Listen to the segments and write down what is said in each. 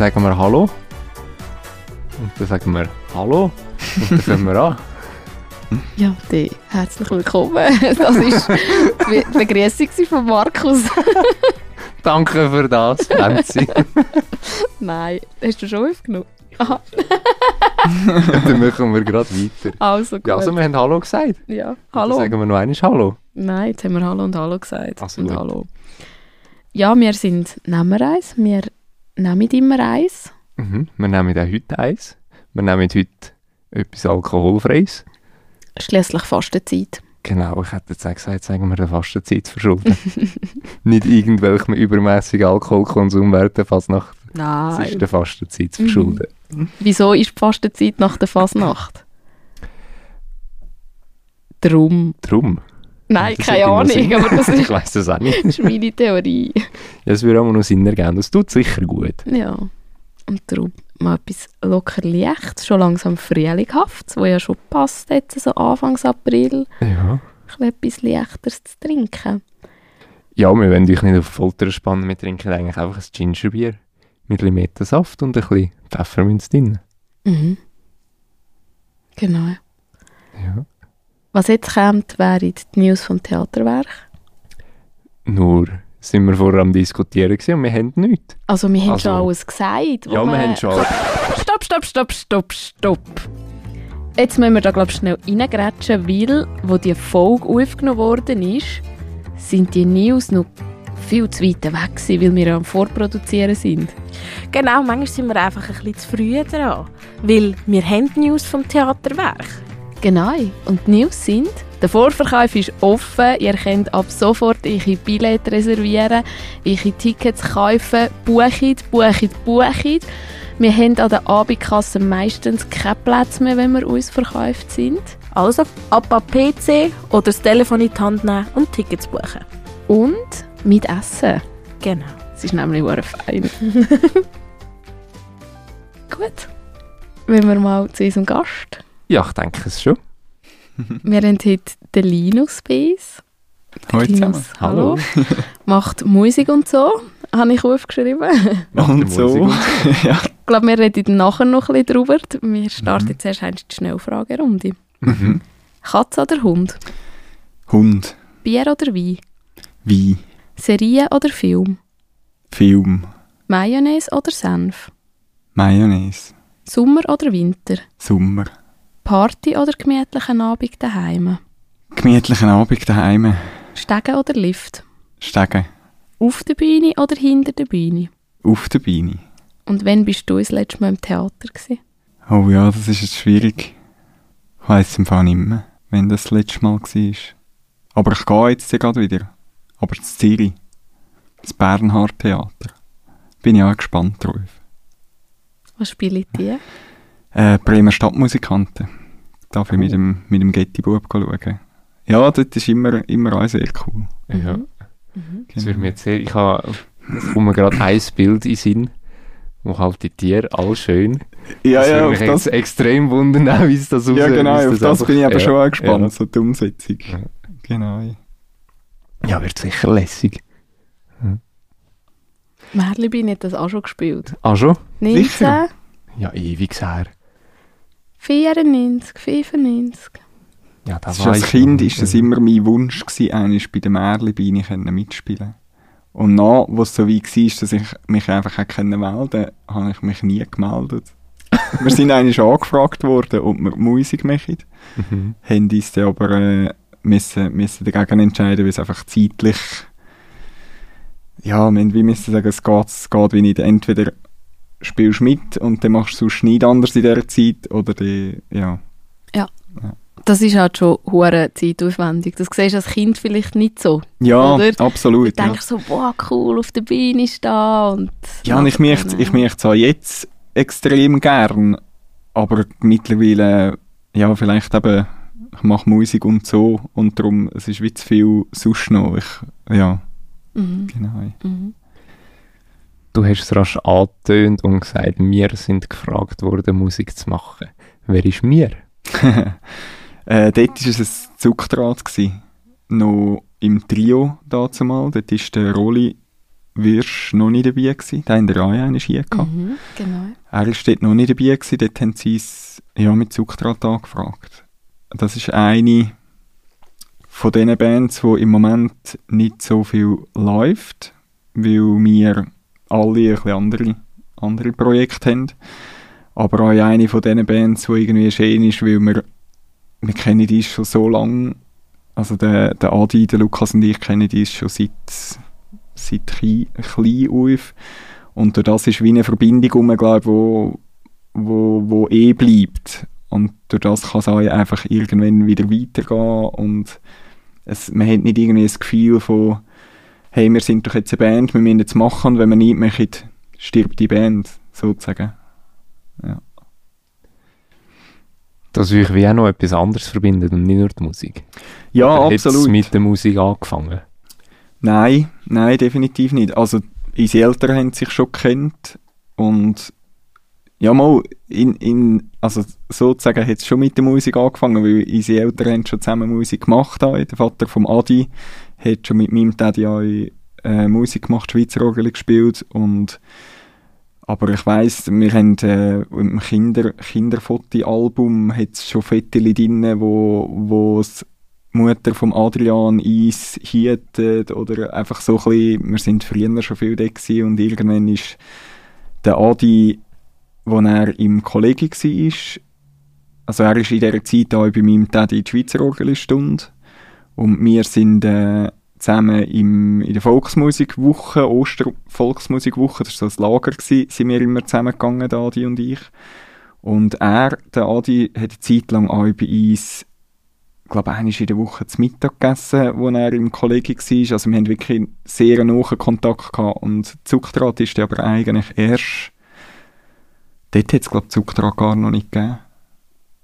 Dann sagen wir Hallo. Und dann sagen wir Hallo. Und dann fangen wir an. Ja, die, herzlich willkommen. Das ist die Begrüßung von Markus. Danke für das, Franzi. Nein, hast du schon aufgenommen? Aha, dann machen wir gerade weiter. also gut. Ja, also wir haben Hallo gesagt. Ja, Dann hallo. sagen wir noch einmal Hallo. Nein, jetzt haben wir Hallo und Hallo gesagt. Also und gut. Hallo. Ja, wir sind nehmen eins. Wir nehmen immer eins. Mhm. Wir nehmen auch heute eins. Wir nehmen heute etwas Alkoholfreies. Schließlich Fastenzeit. Genau, ich hätte jetzt auch gesagt, sagen wir der Fastenzeit zu verschulden. Nicht irgendwelchem übermäßigen Alkoholkonsum während der Fasnacht. Es Nein. ist der Fastenzeit zu Mhm. verschulden. Wieso ist die Fastenzeit nach der Fasnacht? Drum. Drum. Nein, Das keine Ahnung, aber das ich ist, weiss das auch nicht. das ist meine Theorie. Ja, es würde auch noch Sinn ergeben. Das tut sicher gut. Ja. Und darum mal etwas locker leichtes, schon langsam frühlinghaft, wo ja schon passt jetzt, so Anfangs April, Ja. ein etwas leichteres zu trinken. Ja, wir wollen euch nicht auf Folter spannen. Wir trinken eigentlich einfach ein Gingerbier mit Limettensaft und ein bisschen Pfefferminz drin. Mhm. Genau. Ja. Was jetzt kommt, wären die News vom Theaterwerk. Nur sind wir vorher am Diskutieren und wir haben nichts. Also wir haben Also- schon alles gesagt. Ja, wir man- haben schon... Stopp, stopp, stopp, stopp, stopp. Jetzt müssen wir da glaube ich schnell reingrätschen, weil, wo die Folge aufgenommen worden ist, sind die News noch viel zu weit weg gewesen, weil wir am Vorproduzieren sind. Genau, manchmal sind wir einfach ein bisschen zu früh dran. Weil wir haben die News vom Theaterwerk. Genau. Und die News sind, der Vorverkauf ist offen. Ihr könnt ab sofort eure Billette reservieren, eure Tickets kaufen, buchen, buchen, buchen. Wir haben an der Abendkasse meistens keinen Platz mehr, wenn wir uns verkauft sind. Also ab am PC oder das Telefon in die Hand nehmen und Tickets buchen. Und mit Essen. Genau. Es ist nämlich sehr fein. Gut. Wenn wir mal zu unserem Gast. Ja, ich denke es schon. Wir haben heute den Linus bei uns. Hallo zusammen. Linus, hallo. Macht Musik und so, habe ich aufgeschrieben. Und so. ja. Ich glaube, wir reden nachher noch ein bisschen drüber. Wir starten Mhm. jetzt erst einmal die Schnellfragerunde. Mhm. Katze oder Hund? Hund, Bier oder Wein? Wein, Serie oder Film? Film, Mayonnaise oder Senf? Mayonnaise, Sommer oder Winter? Sommer. Party oder gemütlichen Abend daheim? Gemütlichen Abend daheim. Stegen oder Lift? Stegen. Auf der Bühne oder hinter der Bühne? Auf der Beine. Und wann bist du das letzte Mal im Theater gewesen? Oh ja, das ist jetzt schwierig. Ich weiss im Fall nicht mehr, wenn das das letzte Mal war. Aber ich gehe jetzt gerade wieder. Aber zu Zürich. Das Bernhard Theater. Bin ich auch gespannt drauf. Was spiele ich die? Äh, Bremer Stadtmusikanten. Darf ich mit dem, mit dem Getty-Bub schauen. Ja, das ist immer, immer auch sehr cool. Ja, Mhm. das würde mir jetzt sehr... Ich habe... Es kommt mir gerade ein Bild in den Sinn, wo halt die Tiere all schön. Ja, das ja, auf mich das, jetzt extrem wundern, auch, wie es das ja aussieht, genau, wie es auf das einfach- bin ich aber ja, schon auch gespannt, Ja. so die Umsetzung. Ja. Genau. ja, wird sicher lässig. Merli hat das auch schon gespielt. Ah, schon? 19, Sicher? Ja, ewig her. 94, 95. Ja, das Das ist als Kind ich ist das immer mein Wunsch gewesen, einmal bei den können mitspielen. Und nach, wo es so weit war, dass ich mich einfach melden habe ich mich nie gemeldet. wir sind eigentlich angefragt worden, ob wir Musik machen. Mhm. Haben uns dann aber äh, müssen, müssen dagegen entscheiden, weil es einfach zeitlich ja, wir müssen sagen, es geht, es geht wie nicht. Entweder spielst mit und dann machst du sonst nicht anders in dieser Zeit oder die, ja. Das ist halt schon hure zeitaufwendig. Das siehst du als Kind vielleicht nicht so. Ja, Oder? absolut. Du Ja. denkst so, boah, cool, auf der Bühne stehen und... Ja, und ich möchte, ich es auch jetzt extrem gern, aber mittlerweile, ja, vielleicht eben, ich mache Musik und so und darum, es ist wie zu viel sonst noch. Ich, ja, Mhm. genau. Mhm. Du hast es rasch angetönt und gesagt, wir sind gefragt worden, Musik zu machen. Wer ist mir? äh, dort war es ein Zugdraht. Gewesen. Noch im Trio dazu mal. Dort war der Roli wirst noch nicht dabei gewesen. Da haben wir auch hier gehabt. Mhm, genau. Er ist dort noch nicht dabei gewesen. Dort haben sie es ja, mit Zuchtdraht angefragt. Das ist eine von diesen Bands, die im Moment nicht so viel läuft, weil wir alle ein andere, andere Projekte haben. Aber auch eine von diesen Bands, die irgendwie schön ist, weil wir, wir kennen die schon so lange. Also der, der Adi, der Lukas und ich kennen die schon seit, seit klein, auf. Und durch das ist wie eine Verbindung rum, glaube wo, wo, wo eh bleibt. Und durch das kann es auch einfach irgendwann wieder weitergehen und es, man hat nicht irgendwie das Gefühl von hey, wir sind doch jetzt eine Band, wir müssen jetzt machen und wenn wir nicht machen, stirbt die Band, sozusagen. Ja. Dass euch wie auch noch etwas anderes verbindet und nicht nur die Musik. Ja, Oder absolut. mit der Musik angefangen? Nein, nein, definitiv nicht. Also, unsere Eltern haben sich schon gekannt und ja, mal, in, in, also sozusagen hat es schon mit der Musik angefangen, weil unsere Eltern haben schon zusammen Musik gemacht. Auch. Der Vater vom Adi hat schon mit meinem Daddy auch äh, Musik gemacht, Schweizer Orgel gespielt und aber ich weiss, wir haben äh, im Kinder, Kinderfotoalbum schon Fotos drin, wo, wo es Mutter vom Adrian Eis hietet oder einfach so ein bisschen, wir sind früher schon viel da und irgendwann ist der Adi, wo er im Kolleg war, also er ist in dieser Zeit auch bei meinem Daddy in die Schweizer Orgelstunde und wir sind äh, zusammen im, in der Volksmusikwoche, Ostervolksmusikwoche, das war so ein Lager, gewesen, sind wir immer zusammengegangen, der Adi und ich. Und er, der Adi, hat eine Zeit lang auch bei uns ich glaube, einmal in der Woche zu Mittag gegessen, wo er im Kollege war. Also wir haben wirklich sehr nahen Kontakt gehabt. Und Zuchtdraht ist aber eigentlich erst... Dort hat es, glaube ich, Zuchtdraht gar noch nicht gegeben.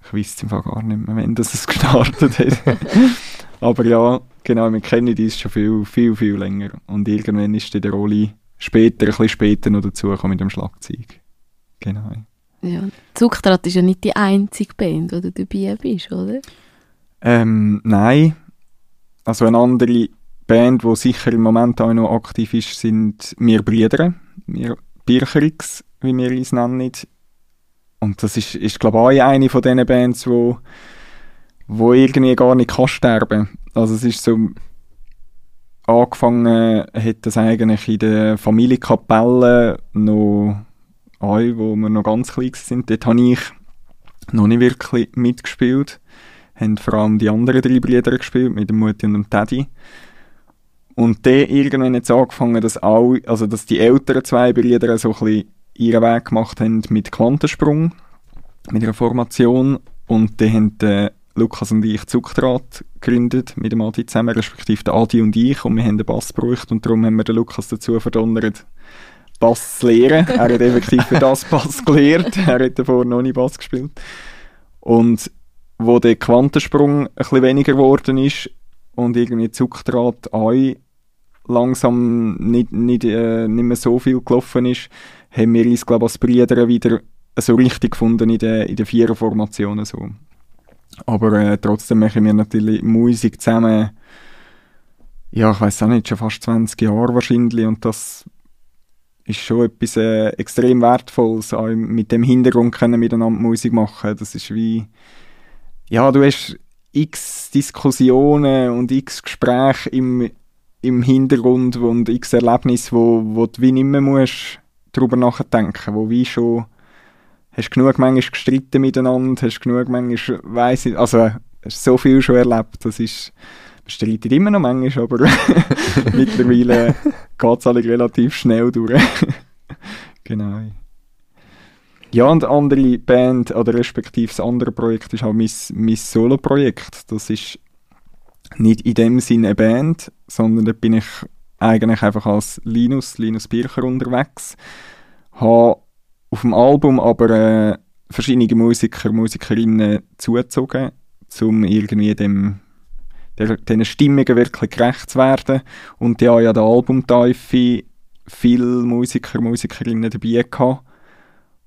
Ich weiß es im Fall gar nicht mehr, wenn das es gestartet hat. Aber ja, genau, wir kennen uns schon viel, viel, viel länger. Und irgendwann ist dann der Rolli später, ein bisschen später noch dazugekommen mit dem Schlagzeug. Genau. Ja. Zuchtrat ist ja nicht die einzige Band, wo du dabei bist, oder? Ähm, nein. Also eine andere Band, die sicher im Moment auch noch aktiv ist, sind wir Brüder. Wir Bircherix, wie wir uns nennen. Und das ist, ist glaube ich, auch eine von diesen Bands, wo, wo irgendwie gar nicht kann sterben. Also es ist so... Angefangen hat das eigentlich in der Familienkapelle noch auch, wo wir noch ganz klein sind. Dort habe ich noch nicht wirklich mitgespielt haben vor allem die anderen drei Brüder gespielt, mit dem Mutti und dem Teddy. Und dann irgendwann es angefangen, dass, alle, also dass die älteren zwei Brüder so ein bisschen ihren Weg gemacht haben mit Quantensprung, mit einer Formation. Und dann haben äh, Lukas und ich Zuchtdraht gegründet, mit dem Adi zusammen, respektive der Adi und ich. Und wir haben den Bass gebraucht und darum haben wir den Lukas dazu verdonnert, Bass zu lernen. er hat effektiv für das Bass gelernt. Er hat davor noch nie Bass gespielt. Und wo der Quantensprung ein bisschen weniger geworden ist und irgendwie Zuchtdraht auch langsam nicht, nicht, äh, nicht mehr so viel gelaufen ist, haben wir uns, glaube ich, als Brüder wieder so richtig gefunden in den, in den Viererformationen so. Aber äh, trotzdem machen wir natürlich Musik zusammen, ja, ich weiß auch nicht, schon fast 20 Jahre wahrscheinlich. Und das ist schon etwas äh, extrem Wertvolles, auch mit dem Hintergrund können miteinander Musik machen, das ist wie ja, du hast x Diskussionen und x Gespräche im, im Hintergrund und x Erlebnisse, wo, wo du wie nicht mehr musst darüber nachdenken, wo wie schon hast genug manchmal gestritten miteinander, hast genug manchmal, weiss ich, also hast so viel schon erlebt, das ist, man streitet immer noch manchmal, aber mittlerweile geht es relativ schnell durch. genau. Ja, und andere Band, oder respektive das andere Projekt ist auch mein, mein Solo-Projekt. Das ist nicht in dem Sinne eine Band, sondern da bin ich eigentlich einfach als Linus, Linus Bircher unterwegs. Habe auf dem Album aber äh, verschiedene Musiker, Musikerinnen zugezogen, um irgendwie dem, der, diesen Stimmungen wirklich gerecht zu werden. Und die haben ja der Albumteufe viele Musiker, Musikerinnen dabei gehabt.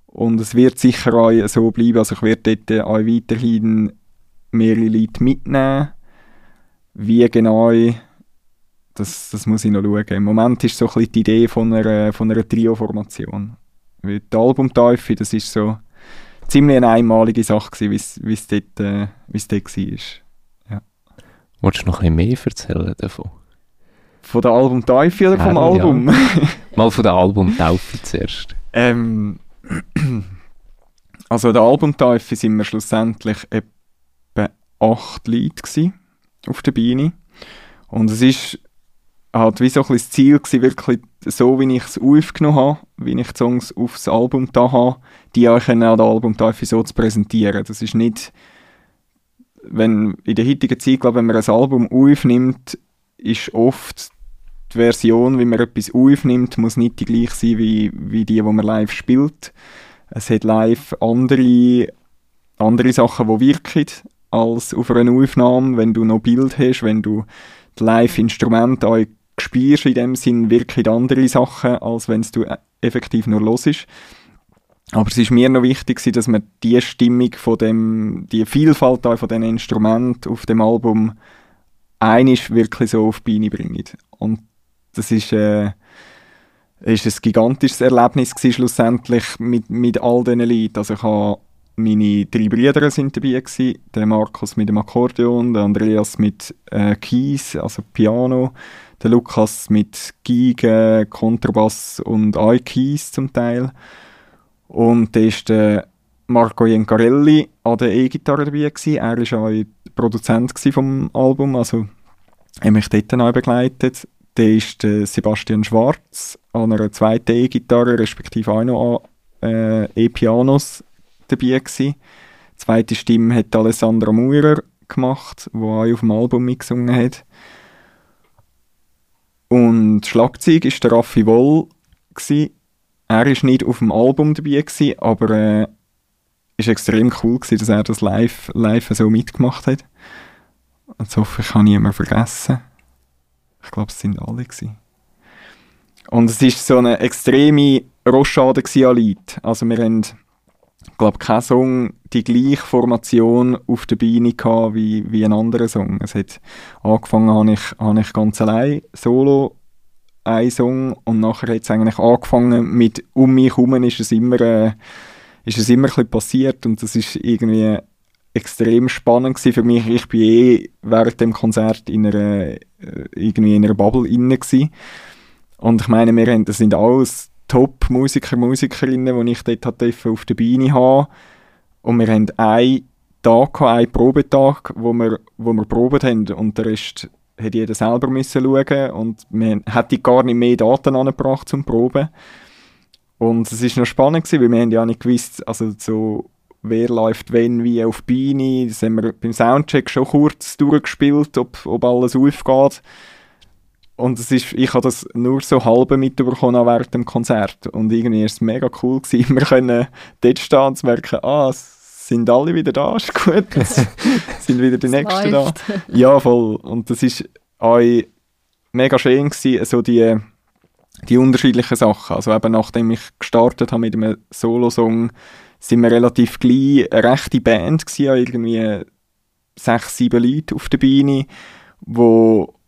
Und es wird sicher auch so bleiben. Also ich werde dort auch weiterhin mehrere Leute mitnehmen. Wie genau das, das muss ich noch schauen. Im Moment ist so ein bisschen die Idee von einer, von einer Trio-Formation. Weil Die Albumteufel, das ist so ziemlich eine einmalige Sache wie es dort, äh, dort war. Wolltest du noch ein bisschen mehr erzählen davon? Von der Albumteufel oder vom Ja, ja. Album? Mal von der Albumtaufe zuerst. Ähm, also der Albumteufel sind wir schlussendlich etwa acht Leute auf der Bühne. Und es ist halt wie so ein bisschen das Ziel gewesen, wirklich so, wie ich es aufgenommen habe, wie ich die Songs aufs Album da habe, die auch an der Albumteufel so zu präsentieren. Das ist nicht, wenn in der heutigen Zeit, glaube wenn man ein Album aufnimmt, ist oft die Version, wie man etwas aufnimmt, muss nicht die gleiche sein wie, wie die, die man live spielt. Es hat live andere, andere Sachen, die wirken, als auf einer Aufnahme, wenn du noch Bild hast, wenn du die Live-Instrumente spielst, in dem Sinn wirken andere Sachen, als wenn du äh, effektiv nur hörst. Aber es ist mir noch wichtig, dass man die Stimmung von dem, die Vielfalt von den Instrumenten auf dem Album einisch wirklich so auf die Beine bringt. Und das ist, äh, ist ein gigantisches Erlebnis gewesen, schlussendlich mit, mit all diesen Leuten. Also ich habe meine drei Brüder sind dabei gewesen, der Markus mit dem Akkordeon, der Andreas mit äh, Keys, also Piano, der Lukas mit Geige, Kontrabass und auch Keys zum Teil. Und dann ist der Marco Iencarelli an der E-Gitarre dabei gewesen. Er war auch Produzent vom Album, also er hat mich dort auch begleitet. Dann ist der Sebastian Schwarz an einer zweiten E-Gitarre, respektive auch noch an äh, E-Pianos dabei gewesen. Die zweite Stimme hat Alessandra Maurer gemacht, die auch auf dem Album mitgesungen hat. Und Schlagzeug ist der Raffi Woll. Er ist nicht auf dem Album dabei, aber äh, ist extrem cool dass er das live, live so mitgemacht hat. Jetzt hoffe ich, habe niemanden vergessen. Ich glaube, es sind alle gewesen. Und es ist so eine extreme Rochade an Leuten. Also wir haben, ich glaube, kein Song die gleiche Formation auf der Beine gehabt wie, wie ein anderer Song. Es hat angefangen, habe ich, habe ich ganz allein solo einen Song und nachher hat es eigentlich angefangen mit um mich herum ist es immer, äh, ist es immer passiert und das ist irgendwie extrem spannend für mich. Ich bin eh während dem Konzert in einer, äh, irgendwie in einer Bubble inne. Und ich meine, wir haben, das sind alles Top-Musiker, Musikerinnen, die ich dort hatte auf der Beine haben. Und wir haben einen Tag, einen Probetag, wo wir, wo wir probiert haben und der Rest hat jeder selber müssen schauen und wir hätten gar nicht mehr Daten angebracht zum Proben. Und es ist noch spannend weil wir haben ja nicht gewusst, also so, wer läuft wenn, wie auf Beine. Das haben wir beim Soundcheck schon kurz durchgespielt, ob, ob alles aufgeht. Und es ist, ich habe das nur so halb mitbekommen während dem Konzert. Und irgendwie war es mega cool gewesen. Wir können dort stehen und merken, ah, es sind alle wieder da, ist gut. Es sind wieder die Nächsten da. Ja, voll. Und das ist auch mega schön gewesen, so die, die unterschiedlichen Sachen. Also eben nachdem ich gestartet habe mit einem Solo-Song, sind wir relativ gleich eine rechte Band gewesen, irgendwie sechs, sieben Leute auf der Bühne, wo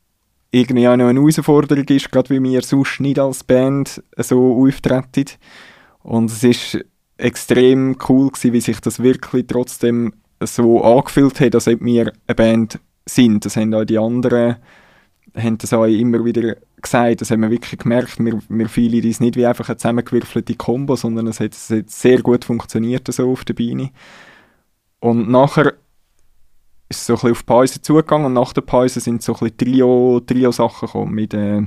irgendwie auch noch eine Herausforderung ist, gerade weil wir sonst nicht als Band so auftreten. Und es ist extrem cool gewesen, wie sich das wirklich trotzdem so angefühlt hat, als ob wir eine Band sind. Das haben auch die anderen haben das auch immer wieder gesagt, das haben wir wirklich gemerkt, wir, wir fühlen uns nicht wie einfach eine zusammengewürfelte Kombo, sondern es hat, es hat sehr gut funktioniert so auf der Beine. Und nachher ist so ein bisschen auf Pause zugegangen und nach der Pause sind so ein bisschen Trio, Trio-Sachen gekommen mit äh,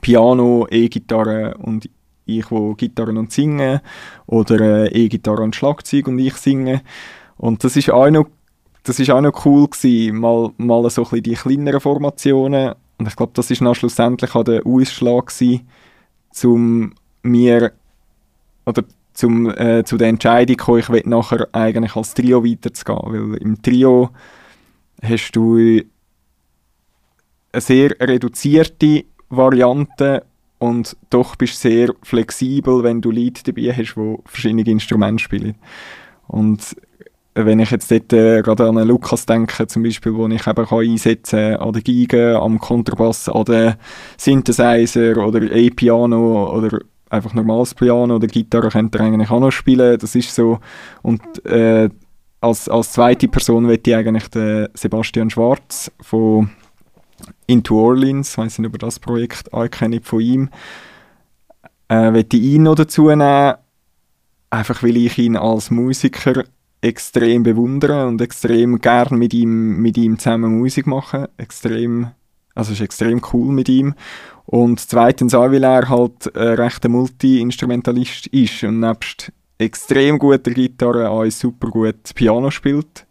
Piano, E-Gitarre und ich, wo Gitarre und singe oder äh, E-Gitarre und Schlagzeug und ich singe. Und das ist auch noch, das ist auch noch cool gewesen, mal, mal so ein bisschen die kleineren Formationen. Und ich glaube, das ist dann schlussendlich auch der Ausschlag gewesen, zum mir oder zum, äh, zu der Entscheidung kommen, ich will nachher eigentlich als Trio weiterzugehen, weil im Trio hast du eine sehr reduzierte Variante und doch bist sehr flexibel, wenn du Leute dabei hast, die verschiedene Instrumente spielen. Und wenn ich jetzt dort äh, gerade an Lukas denke, zum Beispiel, wo ich eben kann einsetzen an der Geige, am Kontrabass, an den Synthesizer oder E-Piano oder einfach normales Piano oder Gitarre könnte er eigentlich auch noch spielen. Das ist so. Und äh, als, als zweite Person möchte ich eigentlich den Sebastian Schwarz von Into Orleans, ich weiß nicht, über das Projekt kenne von ihm, äh, möchte ich ihn noch dazu nehmen, einfach weil ich ihn als Musiker extrem bewundere und extrem gern mit ihm, mit ihm zusammen Musik mache. Extrem, also es ist extrem cool mit ihm. Und zweitens auch, weil er halt ein rechter Multi-Instrumentalist ist und nebst extrem guter Gitarre auch super gut Piano spielt.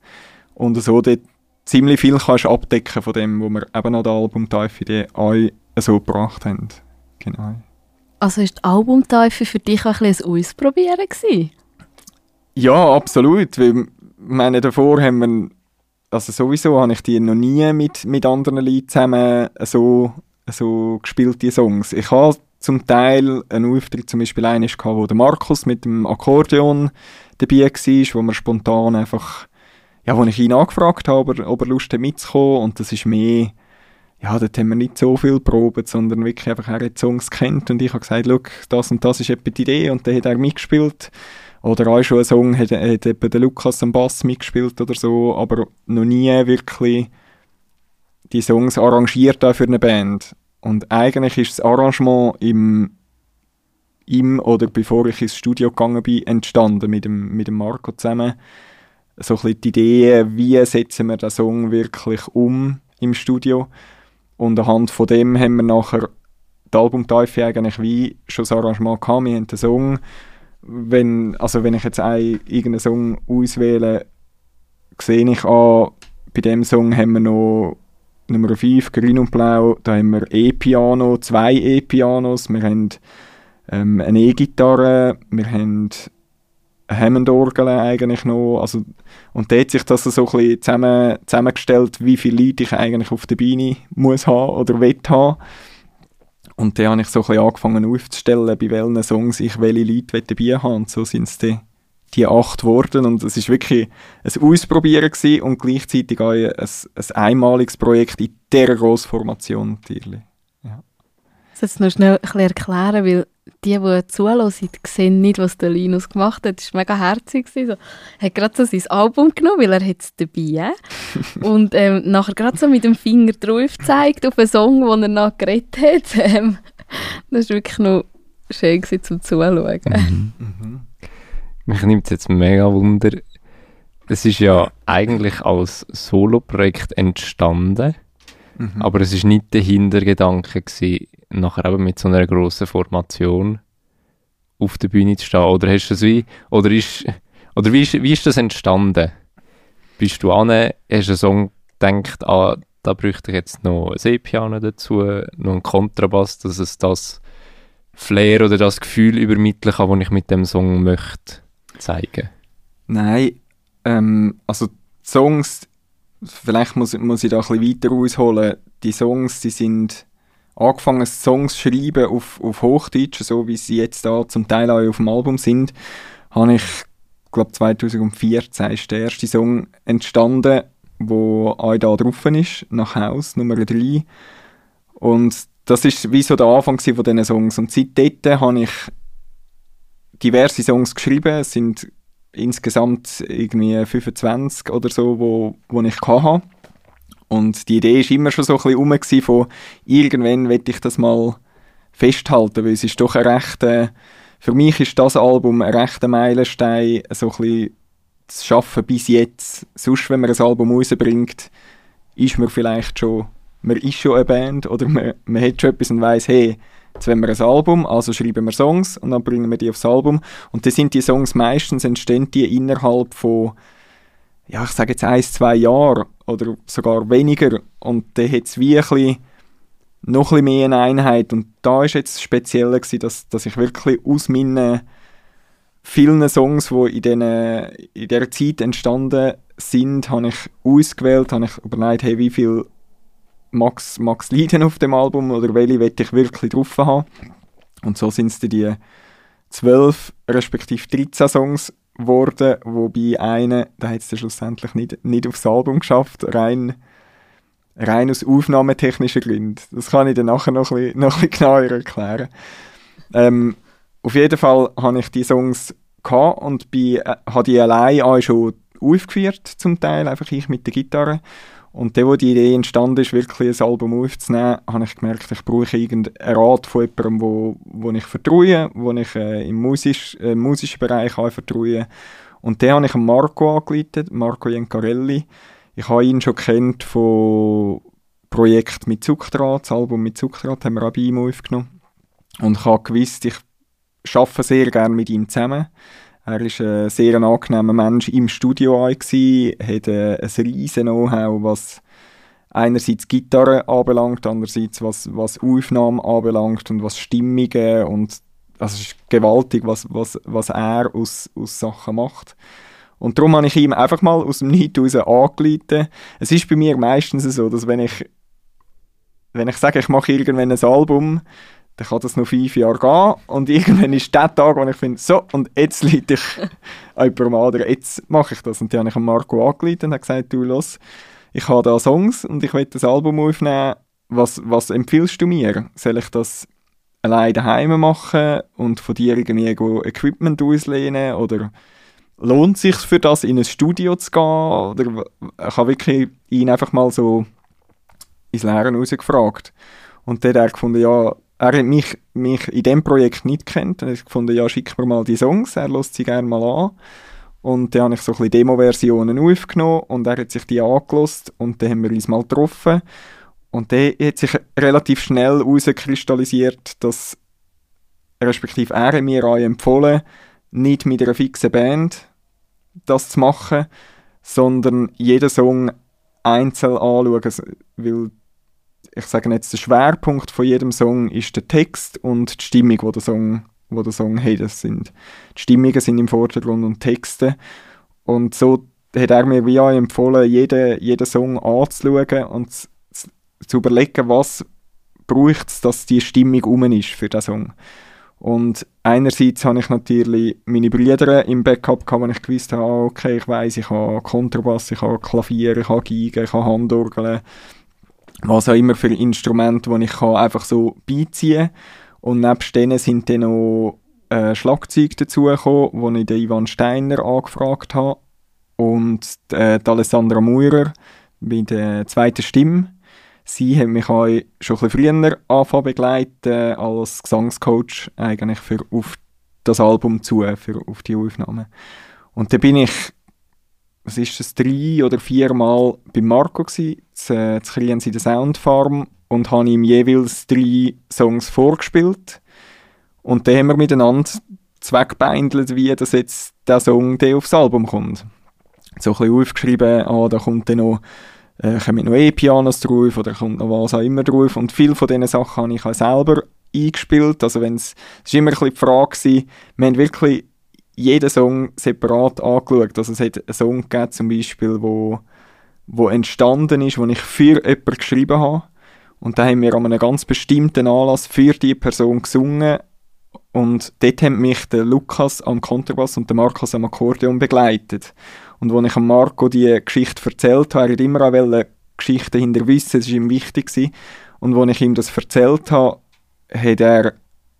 Und so dort ziemlich viel kannst abdecken von dem, was wir eben an der Albumtiefe auch so gebracht haben. Genau. Also ist die Albumtiefe für dich auch ein bisschen ein Ausprobieren gewesen? Ja, absolut. Weil, meine, davor haben wir, also sowieso habe ich die noch nie mit, mit anderen Leuten zusammen so, so gespielt, die Songs. Ich habe zum Teil einen Auftritt, zum Beispiel einen wo der Markus mit dem Akkordeon dabei war, wo wir spontan einfach, ja, wo ich ihn angefragt habe, ob er Lust hat mitzukommen. Und das ist mehr, ja, dort haben wir nicht so viel probiert, sondern wirklich einfach, er hat Songs kennt und ich habe gesagt, schau, das und das ist etwa die Idee. Und dann hat er mitgespielt oder auch schon ein Song hat, hat eben der Lukas am Bass mitgespielt oder so, aber noch nie wirklich die Songs arrangiert für eine Band. Und eigentlich ist das Arrangement im, im oder bevor ich ins Studio gegangen bin, entstanden mit dem, mit dem Marco zusammen. So ein bisschen die Idee, wie setzen wir den Song wirklich um im Studio. Und anhand von dem haben wir nachher die Albumtiefe eigentlich wie schon das Arrangement gehabt. Wir haben den Song wenn, also wenn ich jetzt einen, irgendeinen Song auswähle, sehe ich an, bei dem Song haben wir noch Nummer 5, Grün und Blau, da haben wir E-Piano, zwei E-Pianos, wir haben ähm, eine E-Gitarre, wir haben eine Hammond-Orgel eigentlich noch, also, und da hat sich das so ein bisschen zusammen, zusammengestellt, wie viele Leute ich eigentlich auf der Bühne muss haben oder will haben. Und dann habe ich so ein bisschen angefangen aufzustellen, bei welchen Songs ich welche Leute dabei habe. Und so sind es die, die acht geworden. Und es war wirklich ein Ausprobieren und gleichzeitig auch ein, ein einmaliges Projekt in dieser Grossformation natürlich. Jetzt noch schnell ein bisschen erklären, weil die, die zuhören, sehen nicht, was der Linus gemacht hat. Das war mega herzig. So. Er hat gerade so sein Album genommen, weil er es dabei hat. Und ähm, nachher gerade so mit dem Finger drauf gezeigt auf einen Song, den er noch geredet hat. Ähm, das war wirklich noch schön gewesen, zum Zuschauen. Mhm. Mhm. Mich nimmt es jetzt mega Wunder. Es ist ja eigentlich als Solo-Projekt entstanden, mhm. aber es war nicht der Hintergedanke gewesen, nachher eben mit so einer grossen Formation auf der Bühne zu stehen? Oder hast du das wie, oder ist, oder wie ist, wie ist das entstanden? Bist du an, hast du einen Song gedacht, ah, da bräuchte ich jetzt noch ein E-Piano dazu, noch einen Kontrabass, dass es das Flair oder das Gefühl übermitteln kann, das ich mit dem Song möchte zeigen? Nein, ähm, also die Songs, vielleicht muss, muss ich da ein bisschen weiter ausholen, die Songs, die sind angefangen, Songs zu schreiben auf, auf Hochdeutsch, so wie sie jetzt da zum Teil auch auf dem Album sind, habe ich, glaube 2014 ist der erste Song entstanden, wo auch da drauf ist, nach Haus, Nummer 3. Und das ist wie so der Anfang von diesen Songs. Und seitdem habe ich diverse Songs geschrieben, es sind insgesamt irgendwie 25 oder so, wo, wo ich hatte. Und die Idee war immer schon so ein bisschen rum von, irgendwann will ich das mal festhalten, weil es ist doch ein rechter, für mich ist das Album ein rechter Meilenstein, so ein bisschen zu schaffen bis jetzt. Sonst, wenn man ein Album rausbringt, ist man vielleicht schon, man ist schon eine Band oder man, man hat schon etwas und weiss, hey, jetzt wollen wir ein Album, also schreiben wir Songs und dann bringen wir die aufs Album. Und dann sind die Songs meistens entstehen die innerhalb von ja, ich sage jetzt ein, zwei Jahre oder sogar weniger und dann hat es wirklich noch ein bisschen mehr eine Einheit und da war jetzt speziell gewesen, dass, dass ich wirklich aus meinen vielen Songs, die in, in dieser Zeit entstanden sind, habe ich ausgewählt, habe ich überlegt, hey, wie viel Max, Max Lieden auf dem Album oder welche will ich wirklich drauf haben. Und so sind es die zwölf respektive 13 Songs geworden, wobei einer, der hat es dann schlussendlich nicht, nicht aufs Album geschafft, rein, rein aus aufnahmetechnischen Gründen. Das kann ich dann nachher noch ein noch ein bisschen genauer erklären. Ähm, auf jeden Fall habe ich die Songs gehabt und äh, habe die allein auch schon aufgeführt, zum Teil, einfach ich mit der Gitarre. Und dann, wo die Idee entstanden ist, wirklich ein Album aufzunehmen, habe ich gemerkt, ich brauche irgendeinen Rat von jemandem, wo, wo ich vertraue, wo ich äh, im musisch, äh, musischen Bereich auch vertraue. Und dann habe ich Marco angeleitet, Marco Jencarelli. Ich habe ihn schon kennt von Projekt mit Zuckdraht, das Album mit Zuckdraht haben wir auch bei ihm aufgenommen. Und ich habe gewusst, ich arbeite sehr gerne mit ihm zusammen. Er war ein sehr angenehmer Mensch im Studio, gewesen, hat äh, ein riesen Know-how, was einerseits Gitarre anbelangt, andererseits was, was Aufnahmen anbelangt und was Stimmungen und also es ist gewaltig, was, was, was er aus, aus Sachen macht. Und darum habe ich ihm einfach mal aus dem Nichts raus angeleitet. Es ist bei mir meistens so, dass wenn ich, wenn ich sage, ich mache irgendwann ein Album, dann kann das noch fünf Jahre gehen und irgendwann ist der Tag, wo ich finde, so, und jetzt leite ich jemandem an, oder jetzt mache ich das. Und dann habe ich Marco angeleitet und habe gesagt, du, los, ich habe da Songs und ich will das Album aufnehmen, was, was empfiehlst du mir? Soll ich das allein daheim machen und von dir irgendwie Equipment auslehnen oder lohnt es sich für das in ein Studio zu gehen oder ich habe wirklich ihn einfach mal so ins Leeren rausgefragt und dann hat er gefunden, ja, er hat mich, mich in diesem Projekt nicht kennt. Er hat gefunden, ja, schick mir mal die Songs, er lässt sie gerne mal an. Und dann habe ich so ein bisschen Demo-Versionen aufgenommen und er hat sich die angelost und dann haben wir uns mal getroffen. Und dann hat sich relativ schnell herauskristallisiert, dass respektive er mir auch empfohlen, nicht mit einer fixen Band das zu machen, sondern jeden Song einzeln anschauen, weil ich sage jetzt, der Schwerpunkt von jedem Song ist der Text und die Stimmung, wo der Song, wo der Song hat. Das sind, die Stimmungen sind im Vordergrund und Texte. Und so hat er mir wie auch empfohlen, jeden, jeden Song anzuschauen und zu, zu überlegen, was braucht es, dass die Stimmung um ist für den Song. Und einerseits habe ich natürlich meine Brüder im Backup gehabt, wenn ich gewusst habe, ah, okay, ich weiß, ich habe Kontrabass, ich habe Klavier, ich habe Geige, ich habe Handorgeln, was auch immer für Instrumente, die ich kann einfach so beiziehen kann. Und nebst denen sind dann noch äh, Schlagzeuge dazugekommen, wo ich den Ivan Steiner angefragt habe und äh, die Alessandra Meurer bei der zweiten Stimme. Sie hat mich auch schon ein bisschen früher angefangen begleiten als Gesangscoach eigentlich für auf das Album zu, für auf die Aufnahme. Und da bin ich was ist das, drei oder viermal bei Marco gewesen, zu, äh, zu in der Soundfarm und habe ihm jeweils drei Songs vorgespielt. Und dann haben wir miteinander zweckbeindelt, wie das jetzt der Song der aufs Album kommt. So ein bisschen aufgeschrieben, ah, da kommt dann noch, äh, kommen noch E-Pianos drauf oder kommt noch was auch immer drauf. Und viele von diesen Sachen habe ich auch selber eingespielt. Also wenn's, es war immer ein bisschen die Frage, gewesen, wir haben wirklich jeden Song separat angeschaut. Also es hat einen Song gegeben, zum Beispiel, wo, wo entstanden ist, wo ich für jemanden geschrieben habe. Und da haben wir an einem ganz bestimmten Anlass für die Person gesungen. Und dort haben mich der Lukas am Kontrabass und der Markus am Akkordeon begleitet. Und als ich Marco die Geschichte erzählt habe, er hat immer auch Geschichten hinter wissen, das war ihm wichtig. Und als ich ihm das erzählt habe, hat er,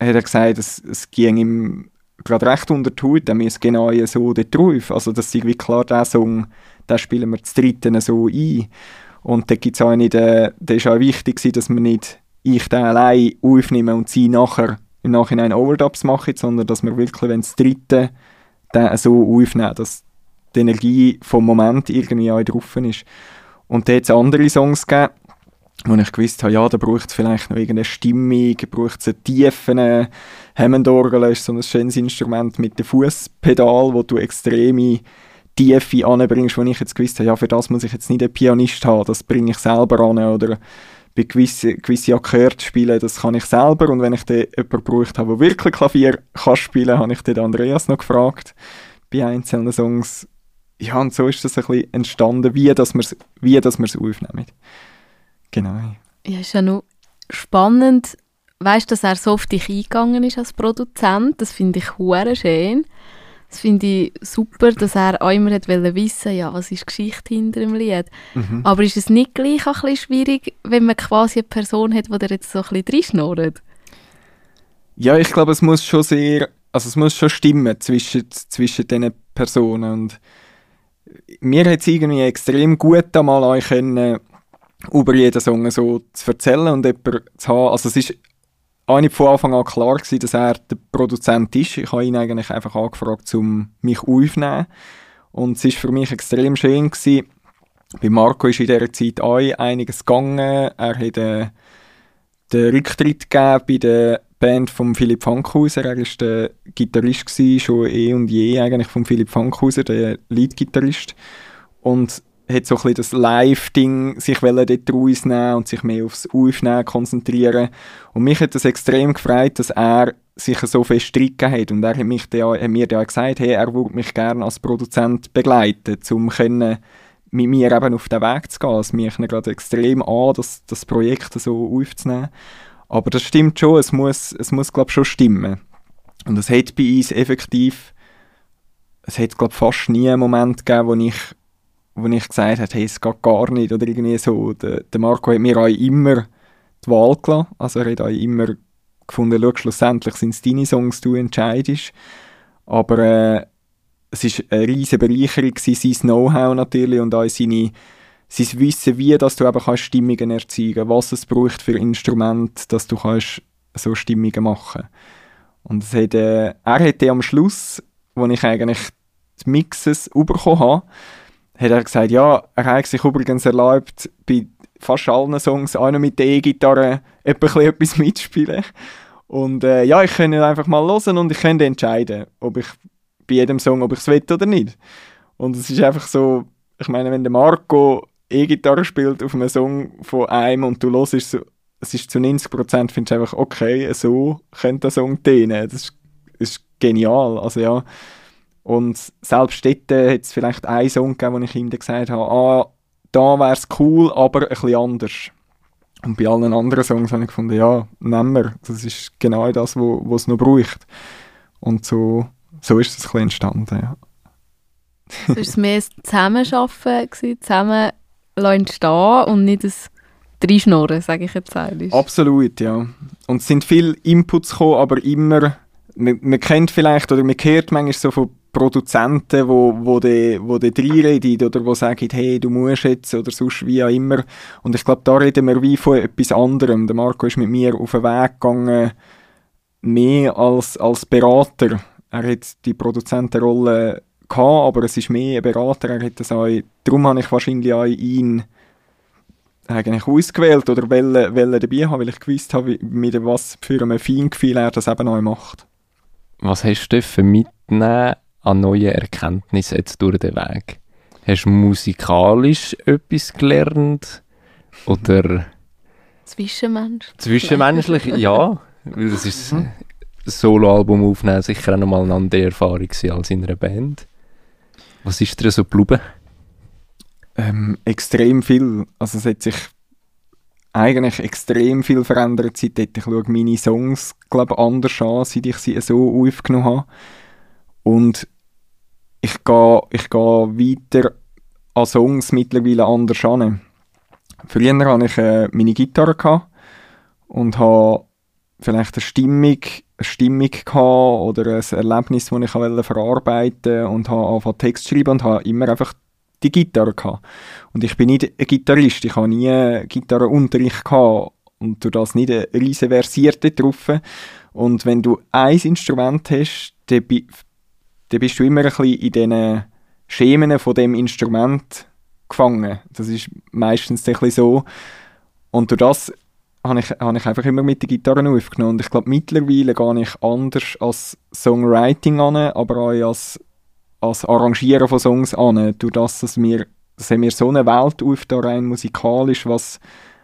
hat er gesagt, es, es ging ihm gerade recht unter die Haut, dann müssen genau so dort drauf. Also das ist wie klar, der Song, den spielen wir zu dritten so ein. Und da gibt es auch nicht, äh, da ist auch wichtig dass wir nicht ich den allein aufnehmen und sie nachher im Nachhinein Overdubs machen, sondern dass wir wirklich, wenn das dritte den so aufnehmen, dass die Energie vom Moment irgendwie auch drauf ist. Und da hat es andere Songs gegeben, wo ich gewusst habe, ja, da braucht es vielleicht noch irgendeine Stimmung, braucht es eine tiefen Hammondorgel, ist so ein schönes Instrument mit dem Fußpedal, wo du extreme Tiefe anbringst, wo ich jetzt gewusst habe, ja, für das muss ich jetzt nicht einen Pianist haben, das bringe ich selber an oder bei gewissen gewisse Akkorde spielen, das kann ich selber und wenn ich dann jemanden gebraucht habe, der wirklich Klavier kann spielen, habe ich den Andreas noch gefragt bei einzelnen Songs. Ja, und so ist das ein bisschen entstanden, wie dass wir es aufnehmen. Genau. Ja, ist ja noch spannend, weißt dass er so auf dich eingegangen ist als Produzent. Das finde ich hure schön. Das finde ich super, dass er auch immer hat wissen ja, was ist die Geschichte hinter dem Lied. Mhm. Aber ist es nicht gleich auch ein bisschen schwierig, wenn man quasi eine Person hat, die da jetzt so ein bisschen reinschnurrt? Ja, ich glaube, es muss schon sehr, also es muss schon stimmen zwischen, zwischen diesen Personen und mir hat es irgendwie extrem gut einmal können, über jeden Song so zu erzählen und jemanden zu haben. Also es ist nicht von Anfang an klar gewesen, dass er der Produzent ist. Ich habe ihn eigentlich einfach angefragt, um mich aufzunehmen. Und es ist für mich extrem schön gewesen. Bei Marco ist in dieser Zeit auch einiges gegangen. Er hat äh, den Rücktritt gegeben bei der Band von Philipp Fankhauser. Er war der Gitarrist gewesen, schon eh und je eigentlich von Philipp Fankhauser, der Leadgitarrist. Und hat so ein das Live-Ding sich dort rausnehmen und sich mehr aufs Aufnehmen konzentrieren. Und mich hat das extrem gefreut, dass er sich so fest hat. Und er hat, mich da, hat mir da gesagt, hey, er würde mich gerne als Produzent begleiten, um können mit mir eben auf den Weg zu gehen. Es mich gerade extrem an, das, das Projekt so aufzunehmen. Aber das stimmt schon, es muss, es muss glaube schon stimmen. Und es hat bei uns effektiv, es hat glaube fast nie einen Moment gegeben, wo ich wo ich gesagt habe, hey, es geht gar nicht oder irgendwie so. Der, der Marco hat mir auch immer die Wahl gelassen. Also er hat auch immer gefunden, schau, schlussendlich sind es deine Songs, du entscheidest. Aber äh, es war eine riesige Bereicherung, sein Know-how natürlich und auch seine, sein Wissen, wie dass du eben kannst Stimmungen erzeugen was es braucht für Instrumente, dass du kannst so Stimmungen machen Und es hat, äh, er hat am Schluss, wo ich eigentlich die Mixes bekommen habe, hat er gesagt, ja, er hat sich übrigens erlaubt, bei fast allen Songs auch noch mit der E-Gitarre etwas mitspielen. Und äh, ja, ich könnte einfach mal hören und ich könnte entscheiden, ob ich bei jedem Song, ob ich es will oder nicht. Und es ist einfach so, ich meine, wenn der Marco E-Gitarre spielt auf einem Song von einem und du hörst so, es ist zu 90% findest du einfach, okay, so könnte der Song dienen. Das ist, ist genial. Also ja, und selbst dort äh, hat es vielleicht einen Song gegeben, wo ich ihm dann gesagt habe, ah, da wäre es cool, aber ein bisschen anders. Und bei allen anderen Songs habe ich gefunden, ja, nehmen wir. Das ist genau das, was es noch braucht. Und so, so ist es ein bisschen entstanden, ja. Es war mehr ein Zusammenarbeiten, zusammen entstehen und nicht ein Dreischnurren, sage ich jetzt ehrlich. Absolut, ja. Und es sind viele Inputs gekommen, aber immer, man, man kennt vielleicht oder man hört manchmal so von Produzenten, wo, wo de, wo de reinreden oder wo sagen, hey, du musst jetzt oder sonst wie auch immer. Und ich glaube, da reden wir wie von etwas anderem. Der Marco ist mit mir auf den Weg gegangen, mehr als, als Berater. Er hat die Produzentenrolle gehabt, aber es ist mehr ein Berater. Er hat das auch, darum habe ich wahrscheinlich auch ihn eigentlich ausgewählt oder wollte, wollte dabei haben, weil ich gewusst habe, mit was für einem Feingefühl er das eben auch macht. Was hast du mitnehmen an neuen Erkenntnissen jetzt durch den Weg? Hast du musikalisch etwas gelernt? Oder... Zwischenmensch. Zwischenmenschlich, ja. Das ist ein Soloalbum aufnehmen sicher auch nochmal eine andere Erfahrung als in einer Band. Was ist dir so geblieben? Ähm, extrem viel. Also es hat sich eigentlich extrem viel verändert seitdem. Ich schaue meine Songs, glaube anders an, seit ich sie so aufgenommen habe. Und ich gehe ich geh weiter an Songs mittlerweile anders an. Früher hatte ich äh, meine Gitarre gehabt und habe vielleicht eine Stimmung, eine Stimmung gehabt oder ein Erlebnis, das ich verarbeiten wollte und habe angefangen Text zu schreiben und habe immer einfach die Gitarre gehabt. Und ich bin nicht ein Gitarrist, ich habe nie Gitarrenunterricht gehabt und durch das nicht eine riesen Versierte drauf. Und wenn du ein Instrument hast, dann dann bist du immer ein bisschen in diesen Schemen von dem Instrument gefangen. Das ist meistens ein bisschen so. Und durch das habe ich, habe ich einfach immer mit der Gitarre aufgenommen. Und ich glaube, mittlerweile gehe ich anders als Songwriting an, aber auch als, als Arrangieren von Songs an. Durch das, dass wir, dass wir so eine Welt aufgetan, rein musikalisch, was,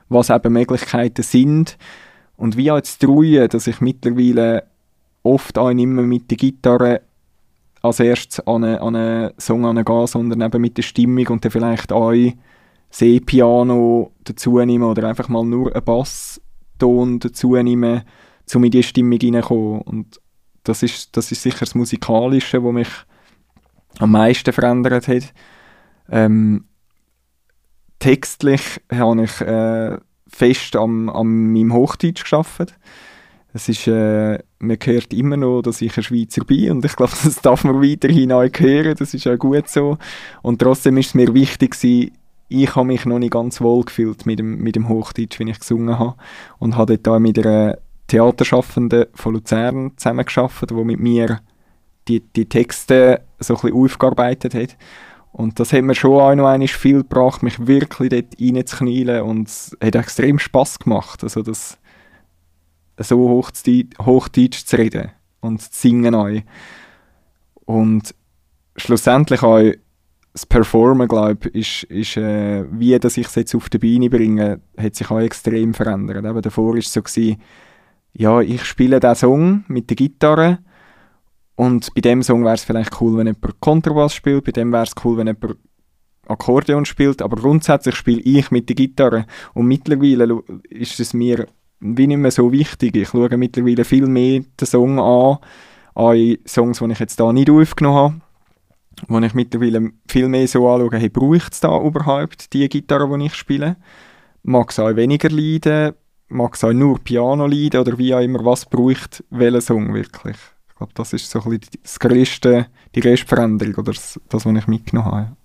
was eben Möglichkeiten sind. Und wie auch jetzt Treue, dass ich mittlerweile oft auch immer mit der Gitarre als erstes an einen, an Song gehen, sondern eben mit der Stimmung und dann vielleicht auch C-Piano dazu nehmen oder einfach mal nur einen Basston dazu nehmen, um in diese Stimmung hineinzukommen. Und das ist, das ist sicher das Musikalische, was mich am meisten verändert hat. Ähm, textlich habe ich äh, fest am, am meinem Hochdeutsch geschafft. Es ist, äh, man hört immer noch, dass ich ein Schweizer bin und ich glaube, das darf man weiterhin auch hören, das ist auch gut so. Und trotzdem ist es mir wichtig gewesen, ich habe mich noch nicht ganz wohl gefühlt mit dem, mit dem Hochdeutsch, wenn ich gesungen habe und habe dort auch mit einer Theaterschaffenden von Luzern zusammengearbeitet, die mit mir die, die Texte so ein bisschen aufgearbeitet hat. Und das hat mir schon auch noch einmal viel gebracht, mich wirklich dort reinzuknien und es hat extrem Spass gemacht, also das so Hochdeutsch zu reden und zu singen auch. Und schlussendlich auch das Performen, glaube ich, ist, ist äh, wie dass ich es jetzt auf die Beine bringe, hat sich auch extrem verändert. Eben davor war es so, gewesen, ja, ich spiele diesen Song mit der Gitarre und bei dem Song wäre es vielleicht cool, wenn jemand Kontrabass spielt, bei dem wäre es cool, wenn jemand Akkordeon spielt, aber grundsätzlich spiele ich mit der Gitarre und mittlerweile ist es mir wie nicht mehr so wichtig. Ich schaue mittlerweile viel mehr den Song an, an Songs, die ich jetzt da nicht aufgenommen habe, wo ich mittlerweile viel mehr so anschaue, hey, braucht es da überhaupt die Gitarre, die ich spiele? Mag es auch weniger leiden? Mag es auch nur Piano leiden? Oder wie auch immer, was braucht welcher Song wirklich? Ich glaube, das ist so ein bisschen das grösste, die grösste Veränderung oder das, das was ich mitgenommen habe.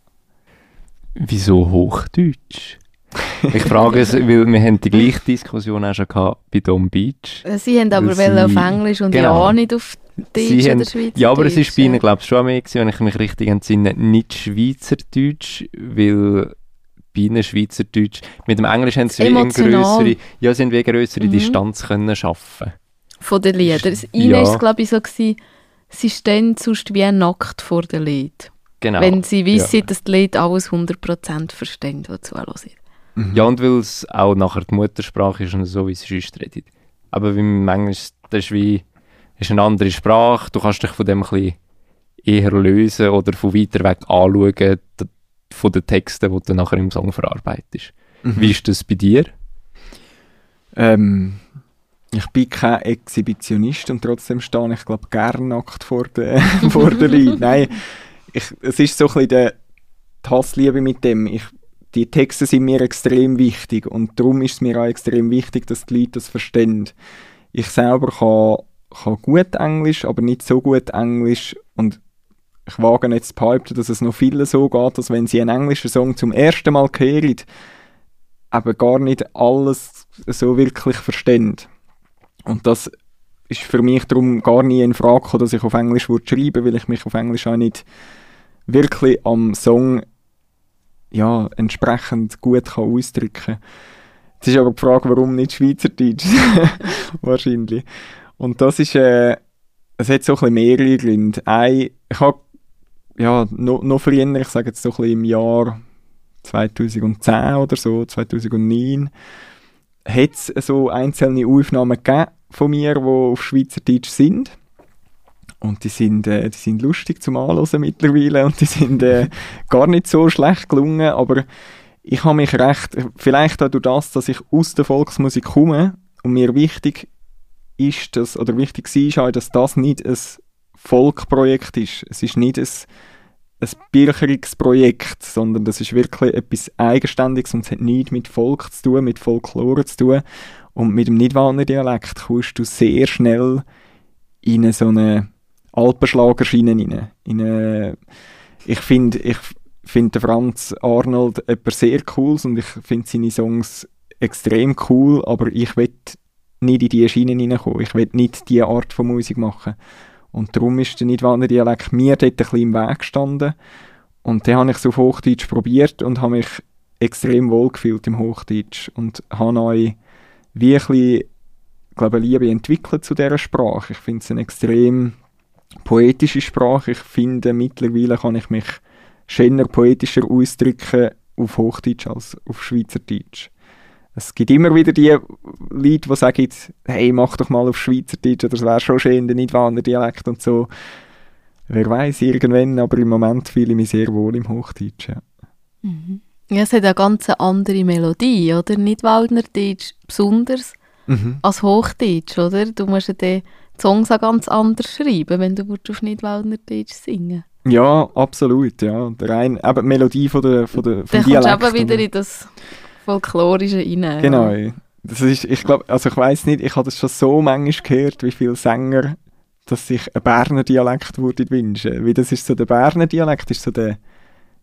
Wieso Hochdeutsch? ich frage es, weil wir haben die gleiche Diskussion auch schon gehabt bei Dom Beach. Äh, sie haben aber sie, auf Englisch und genau, ja nicht auf Deutsch haben, oder Schweizerdeutsch. Ja, aber es ist bei ihnen, glaube ich, schon mehr gewesen, wenn ich mich richtig entsinne, nicht Schweizerdeutsch, weil bei ihnen Schweizerdeutsch, mit dem Englisch haben sie eine größere, ja, sie haben wie größere mhm. Distanz können schaffen. Von den Liedern. Ihnen ja. ist glaube ich, so gewesen, sie stehen sonst wie nackt vor den Lied. Genau. Wenn sie wissen, ja. dass die Lied alles 100% verstehen, was zuhören. Mhm. Ja, und weil es auch nachher die Muttersprache ist und so, wie sie sonst redet. Aber wie Englisch, das ist wie ist eine andere Sprache, du kannst dich von dem ein bisschen eher lösen oder von weiter weg anschauen, von den Texten, die du nachher im Song verarbeitest. Mhm. Wie ist das bei dir? Ähm, ich bin kein Exhibitionist und trotzdem stehe ich, glaube gerne nackt vor der, vor der Leute. Nein, ich, es ist so ein bisschen die Hassliebe mit dem. Ich die Texte sind mir extrem wichtig und darum ist es mir auch extrem wichtig, dass die Leute das verstehen. Ich selber kann, kann gut Englisch, aber nicht so gut Englisch und ich wage jetzt zu behaupten, dass es noch vielen so geht, dass wenn sie einen englischen Song zum ersten Mal hören, aber gar nicht alles so wirklich verstehen. Und das ist für mich darum gar nie in Frage gekommen, dass ich auf Englisch schreiben würde, weil ich mich auf Englisch auch nicht wirklich am Song ja, entsprechend gut kann ausdrücken kann. Es ist aber die Frage, warum nicht Schweizerdeutsch? Wahrscheinlich. Und das ist, äh, es hat so ein bisschen mehrere Gründe. Ein, ich habe, ja, noch, noch früher, ich sage jetzt so ein bisschen im Jahr 2010 oder so, 2009, hat es so einzelne Aufnahmen gegeben von mir, die auf Schweizerdeutsch sind. Und die sind, äh, die sind lustig zum Anhören mittlerweile und die sind äh, gar nicht so schlecht gelungen, aber ich habe mich recht, vielleicht auch durch das, dass ich aus der Volksmusik komme und mir wichtig ist, dass, oder wichtig war, dass das nicht ein Volkprojekt ist. Es ist nicht ein, ein Bircherungsprojekt, sondern das ist wirklich etwas Eigenständiges und es hat nichts mit Volk zu tun, mit Folklore zu tun. Und mit dem Nidwalner Dialekt kommst du sehr schnell in so eine Alpenschlagerschiene rein. In eine, ich finde ich find Franz Arnold etwas sehr cool und ich finde seine Songs extrem cool, aber ich will nicht in diese Schiene reinkommen. Ich will nicht diese Art von Musik machen. Und darum ist der Nidwalner Dialekt mir dort ein bisschen im Weg gestanden. Und dann habe ich es auf Hochdeutsch probiert und habe mich extrem wohl gefühlt im Hochdeutsch und habe neu wie ein bisschen, glaube Liebe entwickelt zu dieser Sprache. Ich finde es ein extrem poetische Sprache. Ich finde, mittlerweile kann ich mich schöner, poetischer ausdrücken auf Hochdeutsch als auf Schweizerdeutsch. Es gibt immer wieder die Leute, die sagen, hey, mach doch mal auf Schweizerdeutsch oder es wäre schon schön, der Nidwaner Dialekt und so. Wer weiß irgendwann, aber im Moment fühle ich mich sehr wohl im Hochdeutsch. Ja, mhm. ja es hat eine ganz andere Melodie, oder? Nidwaldner Deutsch besonders mhm. als Hochdeutsch, oder? Du musst ja die Songs auch ganz anders schreiben, wenn du auf Nidwaldner Deutsch singen Ja, absolut, ja. Der rein, eben die Melodie von der, von der, vom Dann kommst du Dialekt. eben wieder in das Folklorische rein. Genau. Das ist, ich glaube, also ich weiß nicht, ich habe das schon so manchmal gehört, wie viele Sänger, dass sich ein Berner Dialekt würde wünschen. Wie das ist so der Berner Dialekt ist so der,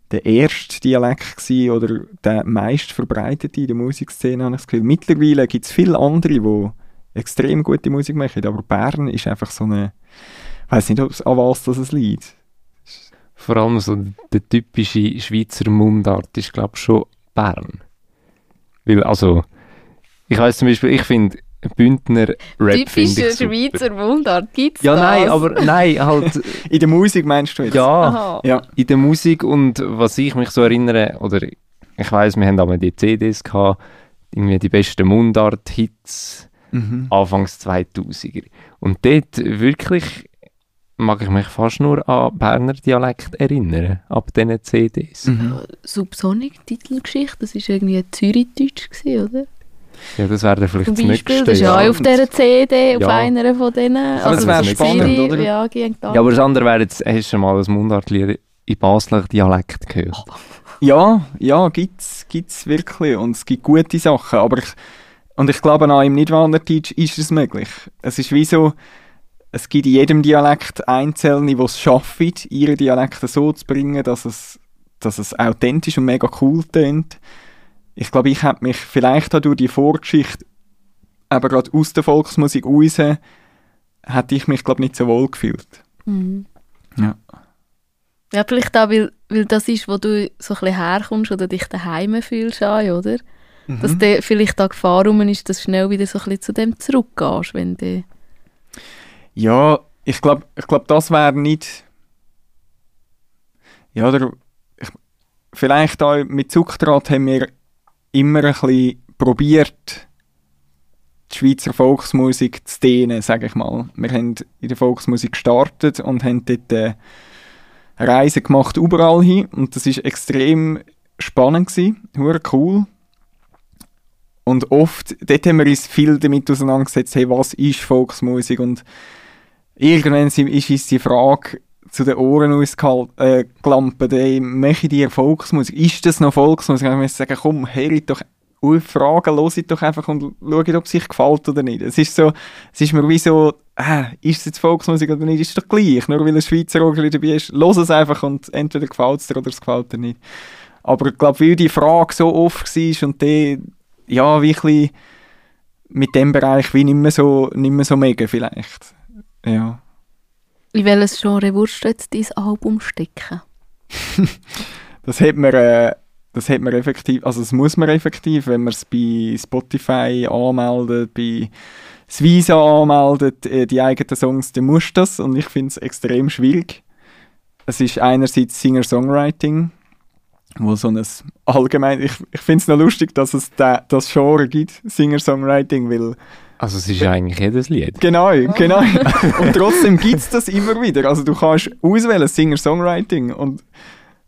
der erste Dialekt gewesen, oder der meist verbreitete in der Musikszene, habe ich das Gefühl. Mittlerweile gibt es viele andere, die extrem gute Musik machen, aber Bern ist einfach so eine, ich weiß nicht, ob's- an was das es liegt. Vor allem so der typische Schweizer Mundart ist, glaube ich, schon Bern. Weil, also, ich weiß zum Beispiel, ich finde Bündner Rap finde Typische ich super. Schweizer Mundart, gibt's Ja, das? nein, aber nein, halt, In der Musik meinst du jetzt? ja, Aha. Ja. in der Musik und was ich mich so erinnere, oder ich weiß, wir haben einmal die CDs gehabt, irgendwie die besten Mundart-Hits Mhm. Anfangs 2000er. Und dort wirklich mag ich mich fast nur an Berner Dialekt erinnern, ab diesen CDs. Mhm. Subsonic Titelgeschichte, das war irgendwie Zürichdeutsch, gewesen, oder? Ja, das wäre vielleicht Zum das Beispiel, nächste. das ist ja auch auf dieser CD, auf Ja. einer von denen. Aber das Also wäre spannend, oder? Ja. Ja, aber das andere wäre jetzt, hast du mal ein Mundartlied in Basler Dialekt gehört? Ja, ja, gibt's, gibt's wirklich. Und es gibt gute Sachen. Aber ich, und ich glaube, auch im Nidwanderdeutsch ist es möglich. Es ist wie so, es gibt in jedem Dialekt Einzelne, die es schaffen, ihre Dialekte so zu bringen, dass es, dass es authentisch und mega cool tönt. Ich glaube, ich habe mich vielleicht auch durch die Vorgeschichte, aber gerade aus der Volksmusik raus, hätte ich mich, glaube nicht so wohl gefühlt. Mhm. Ja. Ja, vielleicht auch, weil, weil das ist, wo du so ein bisschen herkommst oder dich daheim fühlst, oder? Dass der vielleicht da Gefahr rum ist, dass du schnell wieder so ein bisschen zu dem zurückgehst, wenn du... Ja, ich glaube, ich glaub, das wäre nicht. Ja, oder. Ich, vielleicht auch mit Zuckdraht haben wir immer ein bisschen probiert, die Schweizer Volksmusik zu dehnen, sage ich mal. Wir haben in der Volksmusik gestartet und haben dort äh, Reisen gemacht überall hin und das ist extrem spannend gewesen, cool. Und oft, dort haben wir uns viel damit auseinandergesetzt, hey, was ist Volksmusik und irgendwann ist uns die Frage zu den Ohren ausgelampt, äh, gelampt, ey, mache ich dir Volksmusik? Ist das noch Volksmusik? Und muss sagen, komm, hört doch auf Fragen, hört doch einfach und schaut, ob es euch gefällt oder nicht. Es ist so, es ist mir wie so, äh, ist es jetzt Volksmusik oder nicht, ist doch gleich. Nur weil ein Schweizer Orgel dabei ist, los es einfach und entweder gefällt es dir oder es gefällt dir nicht. Aber ich glaube, weil die Frage so oft war und die, ja, wie ein bisschen mit dem Bereich wie nicht mehr so, nicht mehr so mega vielleicht. Ja. In welches Genre würdest du jetzt dein Album stecken? Das hat man, äh, das hat man effektiv, also das muss man effektiv, wenn man es bei Spotify anmeldet, bei Svisa anmeldet, äh, die eigenen Songs, dann muss das und ich finde es extrem schwierig. Es ist einerseits Singer-Songwriting, wo so ein allgemein, ich, ich finde es noch lustig, dass es da, das Genre gibt, Singer-Songwriting, weil Also es ist ja eigentlich jedes Lied. Genau, genau. und trotzdem gibt es das immer wieder. Also du kannst auswählen, Singer-Songwriting und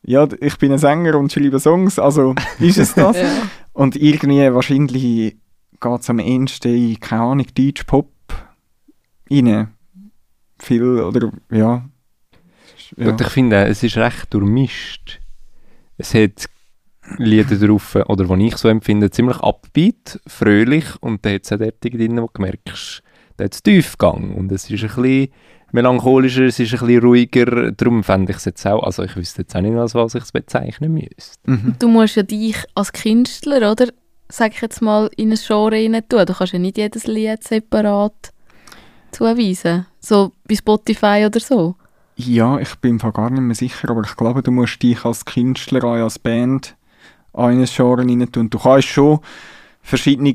ja, ich bin ein Sänger und schreibe Songs, also ist es das. Und irgendwie wahrscheinlich geht es am ehesten in, keine Ahnung, Deutsch-Pop rein. Viel, oder, ja. ja. Und ich finde, es ist recht durchmischt. Es hat Lieder drauf, oder die ich so empfinde, ziemlich upbeat, fröhlich und dann hat es auch dort drin, wo du merkst, da hat es Tiefgang und es ist ein bisschen melancholischer, es ist ein bisschen ruhiger, darum fände ich es jetzt auch, also ich wüsste jetzt auch nicht, als was ich es bezeichnen müsste. Mhm. Du musst ja dich als Künstler, oder? Sag ich jetzt mal, in ein Genre rein tun. Du kannst ja nicht jedes Lied separat zuweisen. So bei Spotify oder so. Ja, ich bin mir gar nicht mehr sicher, aber ich glaube, du musst dich als Künstler, als Band an ein Genre rein tun. Du kannst schon verschiedene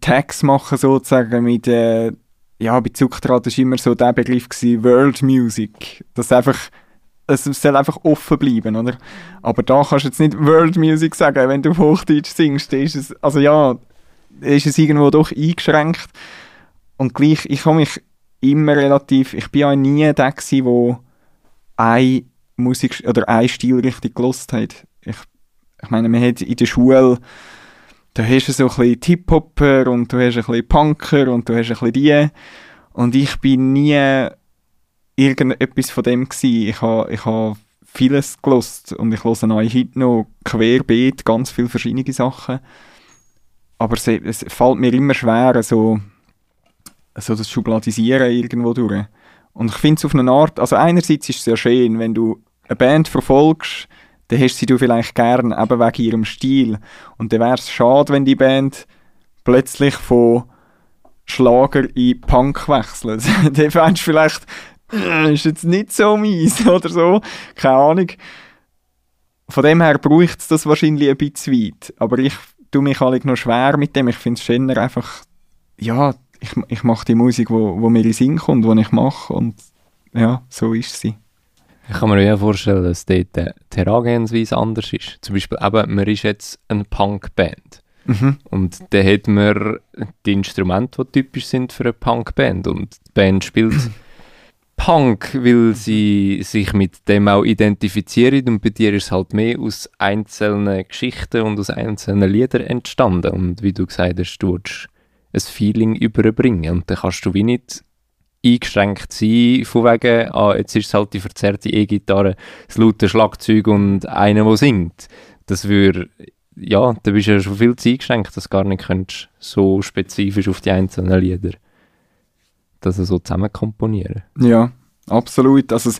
Tags machen, sozusagen, mit, äh, ja, bei Zuckdraht war immer so der Begriff gewesen, World Music. Das einfach, es soll einfach offen bleiben, oder? Aber da kannst du jetzt nicht World Music sagen, wenn du auf Hochdeutsch singst, ist es, also ja, ist es irgendwo doch eingeschränkt. Und gleich, ich habe mich immer relativ, ich bin ja nie der gewesen, wo eine Musik oder eine Stilrichtung gelost hat. Ich, ich meine, man hat in der Schule, da hast du so ein bisschen Hip-Hopper und du hast ein bisschen Punker und du hast ein bisschen die. Und ich bin nie irgendetwas von dem gewesen. Ich habe ich ha vieles gelost und ich höre auch heute noch querbeet ganz viele verschiedene Sachen. Aber es, es fällt mir immer schwer, so, so das Schubladisieren irgendwo durch. Und ich finde es auf eine Art, also einerseits ist es sehr schön, wenn du eine Band verfolgst, dann hast du sie vielleicht gern, eben wegen ihrem Stil. Und dann wäre es schade, wenn die Band plötzlich von Schlager in Punk wechselt. dann fändest du vielleicht, äh, ist jetzt nicht so mies oder so. Keine Ahnung. Von dem her braucht es das wahrscheinlich ein bisschen weit. Aber ich tue mich halt noch schwer mit dem. Ich finde es schöner einfach, ja, ich, ich mache die Musik, wo, wo mir in den Sinn kommt, die ich mache. Und ja, so ist sie. Ich kann mir ja vorstellen, dass dort die Herangehensweise anders ist. Zum Beispiel eben, man ist jetzt eine Punkband. Mhm. Und dann hat man die Instrumente, die typisch sind für eine Punkband. Und die Band spielt Punk, weil sie sich mit dem auch identifizieren. Und bei dir ist es halt mehr aus einzelnen Geschichten und aus einzelnen Liedern entstanden. Und wie du gesagt hast, du willst ein Feeling überbringen. Und dann kannst du wie nicht eingeschränkt sein, von wegen, ah, jetzt ist es halt die verzerrte E-Gitarre, das laute Schlagzeug und einer, der singt. Das würde, ja, da bist du ja schon viel zu eingeschränkt, dass du gar nicht könntest, so spezifisch auf die einzelnen Lieder das so zusammen komponieren. Ja, absolut. Also es,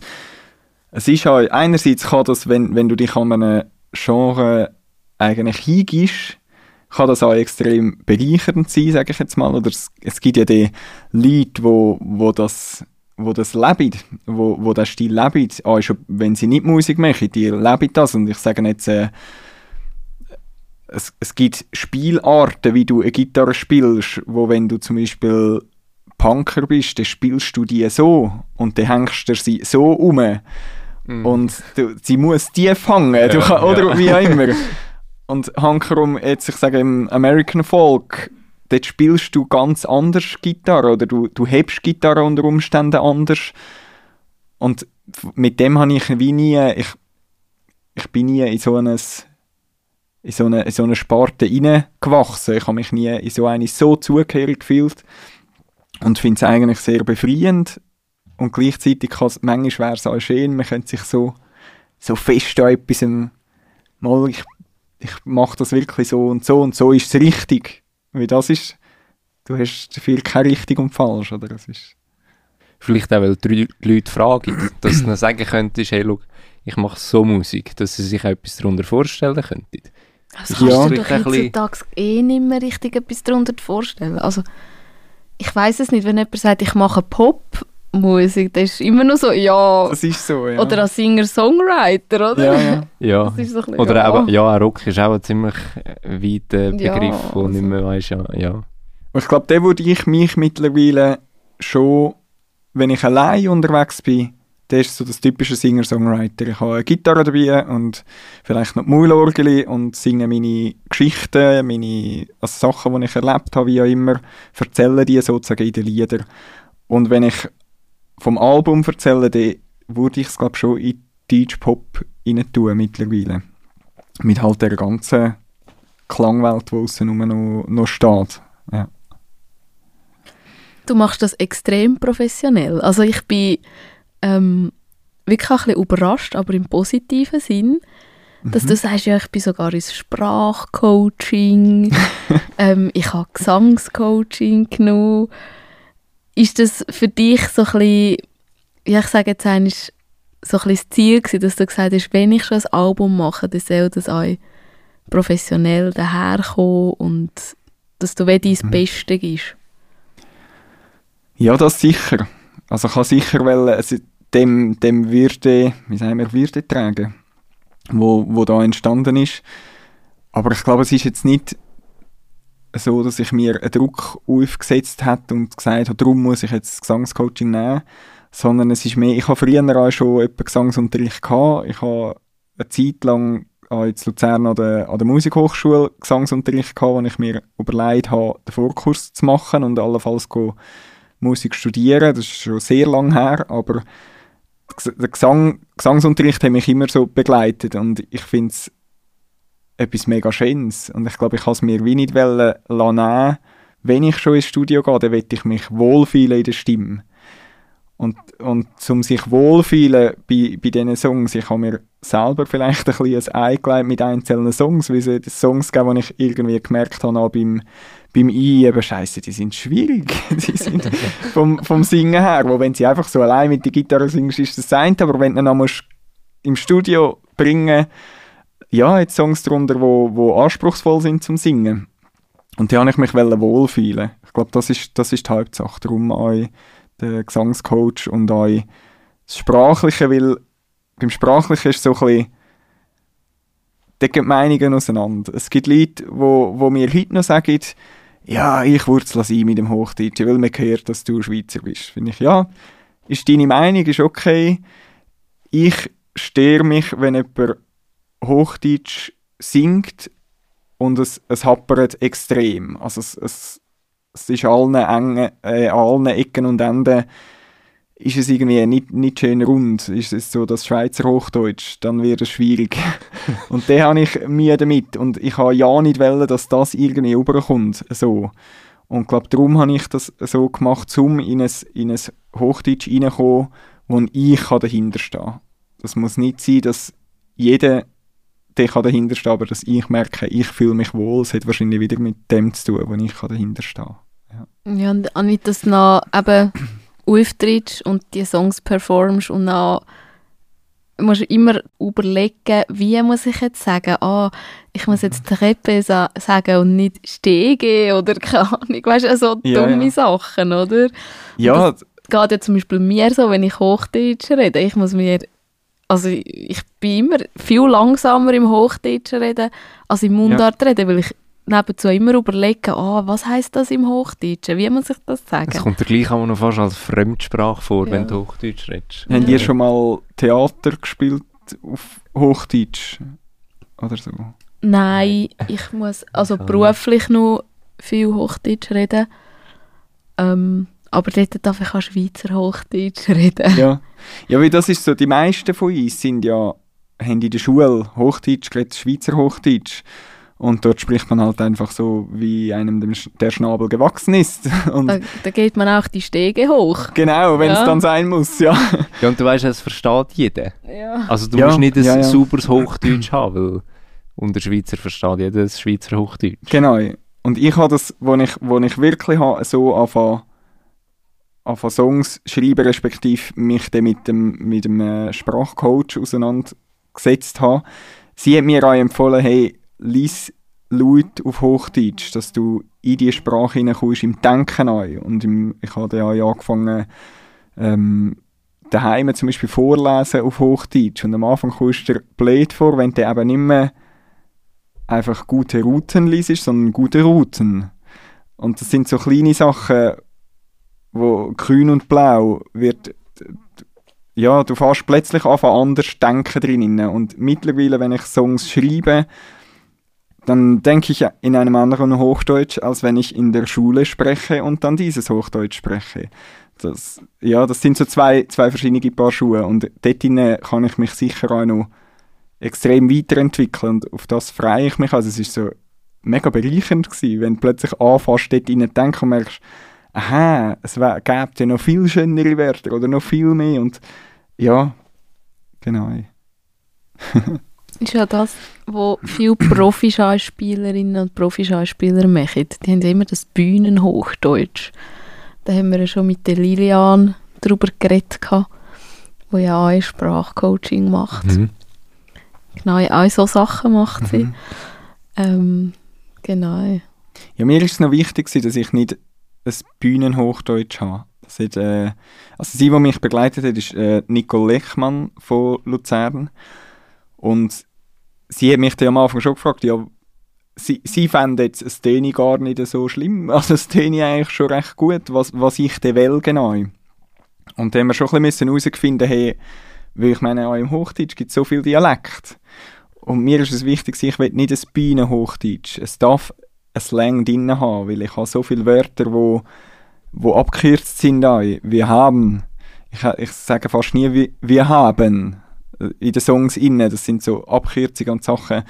es ist halt, einerseits kann das, wenn, wenn du dich an einem Genre eigentlich hingibst, kann das auch extrem bereichernd sein, sage ich jetzt mal. Oder es, es gibt ja die Leute, wo, wo das wo das leben, wo, wo der Stil leben, auch schon, wenn sie nicht Musik machen, die leben das. Und ich sage jetzt, äh, es, es gibt Spielarten, wie du eine Gitarre spielst, wo wenn du zum Beispiel Punker bist, dann spielst du die so und dann hängst du sie so um. Mm. Und du, sie muss die fangen, ja, kann, oder ja. wie auch immer. Und hankerum, jetzt ich sage im American Folk, dort spielst du ganz anders Gitarre oder du, du hebst Gitarre unter Umständen anders. Und mit dem habe ich wie nie, ich, ich bin nie in so eine, in so eine, in so eine Sparte reingewachsen. Ich habe mich nie in so eine so zugehörig gefühlt und finde es eigentlich sehr befreiend. Und gleichzeitig kann es, manchmal wäre es auch schön, man könnte sich so, so fest an etwas, mal, ich ich mache das wirklich so und so und so ist es richtig. Weil das ist, du hast viel kein richtig und falsch, oder? Das ist Vielleicht auch, weil die Leute fragen, dass du sagen könntest, hey, look, ich mache so Musik, dass sie sich etwas darunter vorstellen könnten. Das kannst ja. du doch heutzutage eh nicht mehr richtig etwas darunter vorstellen. Also, ich weiß es nicht, wenn jemand sagt, ich mache Pop, Musik, das ist immer noch so, ja. Das ist so, ja. Oder als Singer-Songwriter, oder? Ja, ja. ja. So bisschen, oder ja. Eben, ja, Rock ist auch ein ziemlich weiter Begriff, ja, wo also. nicht mehr weiss, ja. ja. ich glaube, da würde ich mich mittlerweile schon, wenn ich allein unterwegs bin, das ist so das typische Singer-Songwriter. Ich habe eine Gitarre dabei und vielleicht noch die Maulorgel und singe meine Geschichten, meine also Sachen, die ich erlebt habe, wie auch immer, erzähle die sozusagen in den Liedern. Und wenn ich vom Album erzählen, dann würde ich es glaube schon in Deutsch-Pop tun mittlerweile. Mit halt der ganzen Klangwelt, die außen noch, noch steht. Ja. Du machst das extrem professionell. Also ich bin ähm, wirklich ein bisschen überrascht, aber im positiven Sinn, dass mhm. du sagst, ja, ich bin sogar ins Sprachcoaching, ähm, ich habe Gesangscoaching genommen ist das für dich so ein bisschen, ja, ich sage jetzt eigentlich, so ein bisschen das Ziel gewesen, dass du gesagt hast, wenn ich schon ein Album mache, dann soll das auch professionell daherkommen und dass du wie dein mhm. Beste gibst? Ja, das sicher. Also ich kann sicher wollen, also dem, dem Würde, wie sagen wir, Würde tragen, wo, wo da entstanden ist. Aber ich glaube, es ist jetzt nicht so, dass ich mir einen Druck aufgesetzt habe und gesagt habe, darum muss ich jetzt Gesangscoaching nehmen, sondern es ist mehr, ich habe früher auch schon Gesangsunterricht gehabt, ich habe eine Zeit lang in Luzern an der, an der Musikhochschule Gesangsunterricht gehabt, wo ich mir überlegt habe, den Vorkurs zu machen und allenfalls Musik studieren, das ist schon sehr lang her, aber der Gesang, Gesangsunterricht hat mich immer so begleitet und ich finde es etwas mega Schönes. Und ich glaube, ich kann es mir wie nicht wollen, nehmen. Wenn ich schon ins Studio gehe, dann will ich mich wohlfühlen in der Stimme. Und, und um sich wohlfühlen bei, bei diesen Songs, ich habe mir selber vielleicht ein bisschen ein mit einzelnen Songs, weil es Songs gab, die ich irgendwie gemerkt habe, auch beim, beim Einüben, scheiße, die sind schwierig. die sind vom, vom Singen her, wo wenn sie einfach so allein mit der Gitarre singst, ist das eine, aber wenn du dann noch im Studio bringen ja, jetzt Songs darunter, wo, wo anspruchsvoll sind zum Singen. Und da habe ich mich wohlfühlen. Ich glaube, das ist, das ist die Hauptsache. Darum auch der Gesangscoach und auch das Sprachliche, weil beim Sprachlichen ist so ein bisschen, da gehen die Meinungen auseinander. Es gibt Leute, wo, wo mir heute noch sagen, ja, ich wurzel sein mit dem Hochdeutschen, weil man hört, dass du Schweizer bist. Finde ich, ja, ist deine Meinung, ist okay. Ich stehe mich, wenn jemand Hochdeutsch singt und es, es happert extrem. Also es, es, es ist allen, engen, äh, allen Ecken und Enden ist es irgendwie nicht, nicht schön rund. Ist es so das Schweizer Hochdeutsch, dann wird es schwierig. und da habe ich Mühe damit. Und ich habe ja nicht wollen, dass das irgendwie rüberkommt. So. Und ich glaube, darum habe ich das so gemacht, um in ein, in ein Hochdeutsch reinzukommen, wo ich dahinter stehen kann. Das muss nicht sein, dass jeder der kann dahinter stehen, aber dass ich merke, ich fühle mich wohl, es hat wahrscheinlich wieder mit dem zu tun, wo ich dahinter stehe. Ja, ja und Anita, dass du noch eben auftrittst und die Songs performst und dann musst du immer überlegen, wie muss ich jetzt sagen, ah, ich muss jetzt Treppe sa sagen und nicht Stege oder keine Ahnung, weißt du, so ja, dumme ja. Sachen, oder? Ja. Das geht ja zum Beispiel mir so, wenn ich Hochdeutsch rede, ich muss mir also ich bin immer viel langsamer im Hochdeutsch reden als im Mundart ja. reden, weil ich nebenzu immer überlege, ah, was heißt das im Hochdeutschen? Wie muss ich das sagen? Es kommt dir gleich auch noch fast als Fremdsprache vor, ja. wenn du Hochdeutsch redest. Ja. Habt ihr schon mal Theater gespielt auf Hochdeutsch? Oder so? Nein, ich muss also beruflich noch viel Hochdeutsch reden. Ähm, aber dort darf ich auch Schweizer Hochdeutsch reden. Ja. ja, weil das ist so, die meisten von uns sind ja, haben in der Schule Hochdeutsch geredet, Schweizer Hochdeutsch. Und dort spricht man halt einfach so, wie einem der Schnabel gewachsen ist. Und da, da geht man auch die Stege hoch. Genau, wenn es ja. dann sein muss, ja. Ja, und du weißt, es versteht jeder. Ja. Also du ja, musst nicht ein ja, sauberes Hochdeutsch haben, weil unter Schweizer versteht jeder das Schweizer Hochdeutsch. Genau. Und ich habe das, wo ich, wo ich wirklich so anfangen anfangen Songs schreiben, respektive mich dann mit dem, mit dem äh, Sprachcoach auseinandergesetzt habe. Sie hat mir auch empfohlen, hey, lies laut auf Hochdeutsch, dass du in die Sprache hineinkommst, im Denken neu. Und im, ich habe dann auch angefangen, ähm, daheim zum Beispiel vorlesen auf Hochdeutsch. Und am Anfang kommst du dir blöd vor, wenn du eben nicht mehr einfach gute Routen liest, sondern gute Routen. Und das sind so kleine Sachen, wo grün und blau wird, ja, du fährst plötzlich einfach anders denken drin. Und mittlerweile, wenn ich Songs schreibe, dann denke ich in einem anderen Hochdeutsch, als wenn ich in der Schule spreche und dann dieses Hochdeutsch spreche. Das, ja, das sind so zwei, zwei verschiedene Paar Schuhe und dort kann ich mich sicher auch noch extrem weiterentwickeln und auf das freue ich mich. Also es ist so mega bereichernd gewesen, wenn du plötzlich anfängst, dort rein denken und merkst, aha, es gäbe ja noch viel schönere Wörter oder noch viel mehr und ja, genau. ist ja das, was viele Profischauspielerinnen und Profischauspieler machen. Die haben immer das Bühnenhochdeutsch. Da haben wir ja schon mit der Lilian darüber geredet, die ja auch Sprachcoaching macht. Mhm. Genau, auch so Sachen macht sie. Mhm. Ähm, genau. Ja, mir ist es noch wichtig, dass ich nicht ein Bühnenhochdeutsch habe. Das hat, äh, also sie, die mich begleitet hat, ist äh, Nicole Lechmann von Luzern. Und sie hat mich dann am Anfang schon gefragt, ja, sie, sie fände jetzt das Teni gar nicht so schlimm. Also das Teni eigentlich schon recht gut, was, was ich denn will genau. Und dann haben wir schon ein herausgefunden, hey, weil ich meine, auch im Hochdeutsch gibt es so viel Dialekt. Und mir ist es wichtig, ich will nicht ein Bienenhochdeutsch. Es darf ein Slang drin haben, weil ich habe so viele Wörter, wo, wo abgekürzt sind. Wir haben, ich, ich sage fast nie wir, haben in den Songs inne. Das sind so Abkürzungen und Sachen.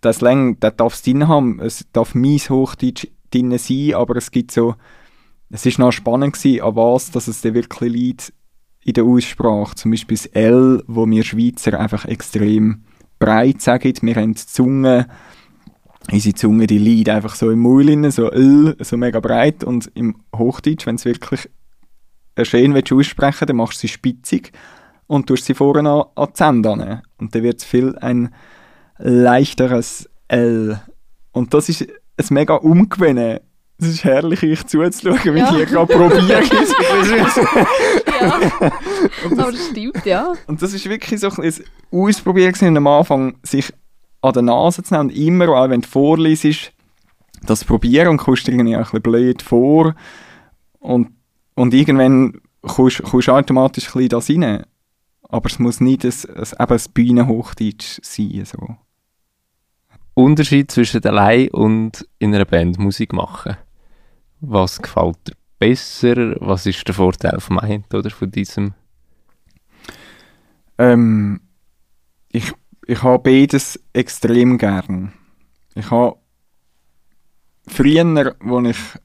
Das Slang, das darf es drin haben. Es darf mies Hochdeutsch drin sein, aber es gibt so, es ist noch spannend gewesen, an was, dass es dir wirklich liegt, in der Aussprache. Zum Beispiel das L, wo wir Schweizer einfach extrem breit sagen. Wir haben die Zunge, unsere Zunge, die liegt einfach so im Maul rein, so L, so mega breit. Und im Hochdeutsch, wenn es wirklich schön willst aussprechen dann machst du sie spitzig und tust sie vorne an, an die Zähne an. Und dann wird es viel ein leichteres L. Und das ist ein mega Umgewinnen. Es ist herrlich, euch zuzuschauen, wie Ja. ihr gerade probiert. ja. Aber das stimmt, ja. Und das ist wirklich so ein Ausprobieren und am Anfang sich an der Nase zu nehmen und immer, auch wenn du vorliest, das probieren und kommst dir irgendwie auch ein bisschen blöd vor und, und irgendwann kommst du automatisch ein bisschen das rein. Aber es muss nicht ein, ein, eben ein Bühnenhochdeutsch sein. So. Unterschied zwischen allein und in einer Band Musik machen. Was gefällt dir besser? Was ist der Vorteil vom einen oder von diesem? Ähm, ich, ich habe beides extrem gern. Ich habe früher, als ich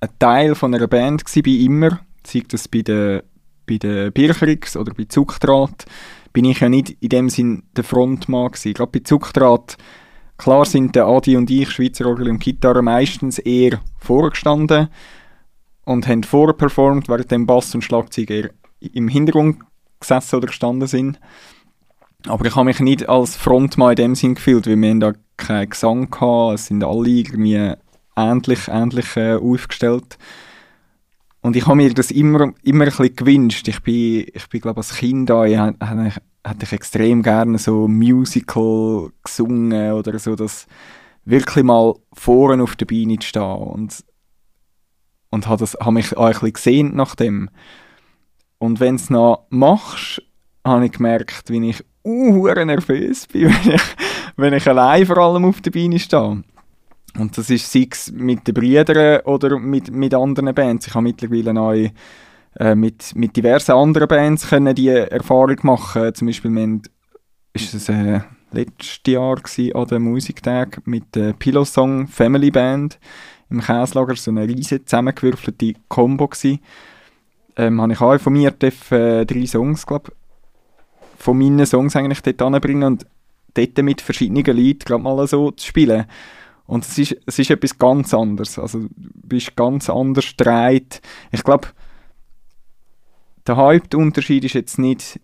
ein Teil von einer Band war, immer, sei das bei den, bei den Bircherix oder bei Zuckdraht, bin ich ja nicht in dem Sinn der Frontmann gewesen. Gerade bei Zuckdraht, klar sind der Adi und ich, Schweizer Orgel und Gitarre, meistens eher vorgestanden und haben vorperformt, während dem Bass und Schlagzeug eher im Hintergrund gesessen oder gestanden sind. Aber ich habe mich nicht als Frontmann in dem Sinn gefühlt, weil wir haben da keinen Gesang hatten, es sind alle irgendwie ähnlich, ähnlich äh, aufgestellt. Und ich habe mir das immer, immer ein bisschen gewünscht. Ich bin, ich bin glaube als Kind da, ich, hätte ich, extrem gerne so Musical gesungen oder so, das wirklich mal vorne auf der Bühne zu stehen. Und, und habe, das, habe mich auch ein bisschen gesehnt nach dem. Und wenn du es noch machst, habe ich gemerkt, wie ich uh, nervös bin, wenn ich, wenn ich allein vor allem auf der Bühne stehe. Und das ist sei es mit den Brüdern oder mit, mit anderen Bands. Ich habe mittlerweile auch äh, mit, mit diversen anderen Bands können die Erfahrung machen. Zum Beispiel, wir haben, ist es äh, letztes Jahr gewesen, an den Musiktag mit der Pillow Song Family Band im Käslager, so eine riesige zusammengewürfelte Combo gewesen. Ähm, habe ich auch informiert, äh, drei Songs, glaube von meinen Songs eigentlich dort anbringen und dort mit verschiedenen Leuten gerade mal so zu spielen. Und es ist, es ist etwas ganz anderes. Also, du bist ganz anders gedreht. Ich glaube, der Hauptunterschied ist jetzt nicht,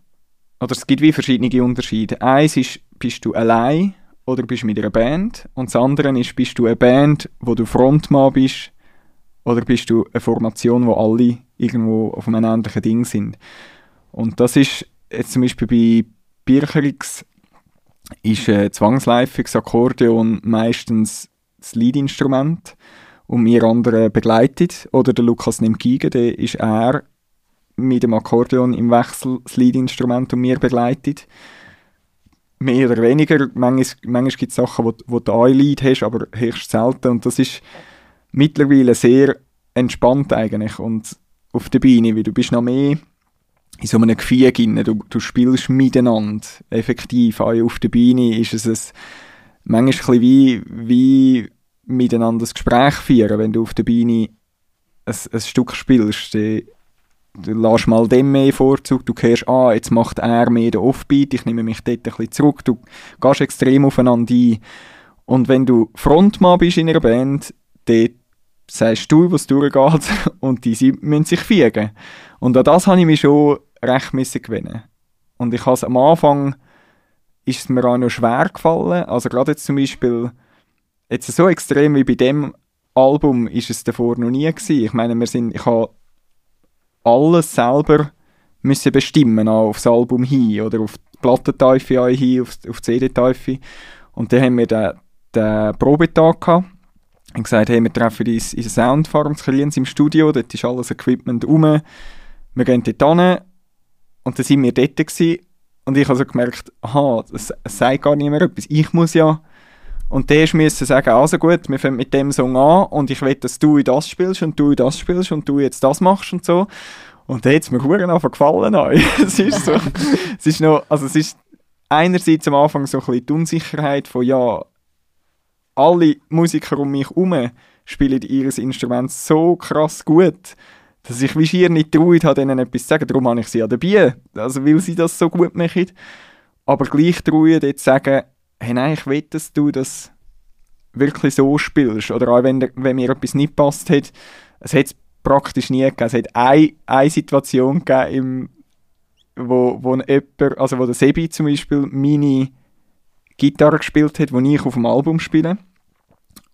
oder es gibt wie verschiedene Unterschiede. Eins ist, bist du allein oder bist mit einer Band. Und das andere ist, bist du eine Band, wo du Frontmann bist oder bist du eine Formation, wo alle irgendwo auf einem ähnlichen Ding sind. Und das ist jetzt zum Beispiel bei Bircherix ist äh, zwangsläufig das Akkordeon meistens das Leadinstrument und wir anderen begleitet. Oder der Lukas nimmt Geige, der ist er mit dem Akkordeon im Wechsel das Leadinstrument und mir begleitet. Mehr oder weniger. Manchmal, manchmal gibt es Sachen, wo, wo du ein Lied hast, aber höchst selten. Und das ist mittlerweile sehr entspannt eigentlich. Und auf der Bühne, weil du bist noch mehr in so einem Gefühl. Du, du spielst miteinander. Effektiv. Auch auf der Bühne ist es ein, manchmal ein wie, wie miteinander ein Gespräch führen. Wenn du auf der Bühne ein, ein Stück spielst, dann, du lässt mal dem mehr Vorzug. Du hörst, ah, jetzt macht er mehr den Offbeat, ich nehme mich dort ein bisschen zurück. Du gehst extrem aufeinander ein. Und wenn du Frontmann bist in einer Band, dann sagst du, was durchgeht und die müssen sich fügen. Und an das habe ich mich schon recht müssen gewinnen. Und ich habe am Anfang ist es mir auch noch schwer gefallen. Also gerade jetzt zum Beispiel, jetzt so extrem wie bei dem Album ist es davor noch nie gewesen. Ich meine, wir sind, ich habe alles selber müssen bestimmen, auch aufs Album hin oder auf die Plattenteufe auch hin, auf, auf die CD-Teufe. Und dann haben wir den, den Probetag gehabt und gesagt, hey, wir treffen uns in der Soundfarm zu Kriens im Studio, dort ist alles Equipment rum, wir gehen dort hin und dann sind wir dort gewesen. und ich habe so gemerkt, aha, es, sagt gar mehr etwas, ich muss ja und der musste sagen, also gut, wir fangen mit dem Song an und ich will, dass du das spielst und du das spielst und du jetzt das machst und so. Und da hat es mir einfach gefallen. es ist so, es ist noch, also es ist einerseits am Anfang so ein bisschen die Unsicherheit von, ja, alle Musiker um mich herum spielen ihr Instrument so krass gut, dass ich wie schier nicht traut habe, denen etwas zu sagen. Darum habe ich sie ja dabei, also weil sie das so gut machen. Aber gleich traue dort zu sagen, hey nein, ich will, dass du das wirklich so spielst. Oder auch wenn, wenn mir etwas nicht passt hat, es hat praktisch nie gegeben. Es hat eine, eine Situation gegeben, im, wo, wo jemand, also wo der Sebi zum Beispiel meine Gitarre gespielt hat, die ich auf dem Album spiele.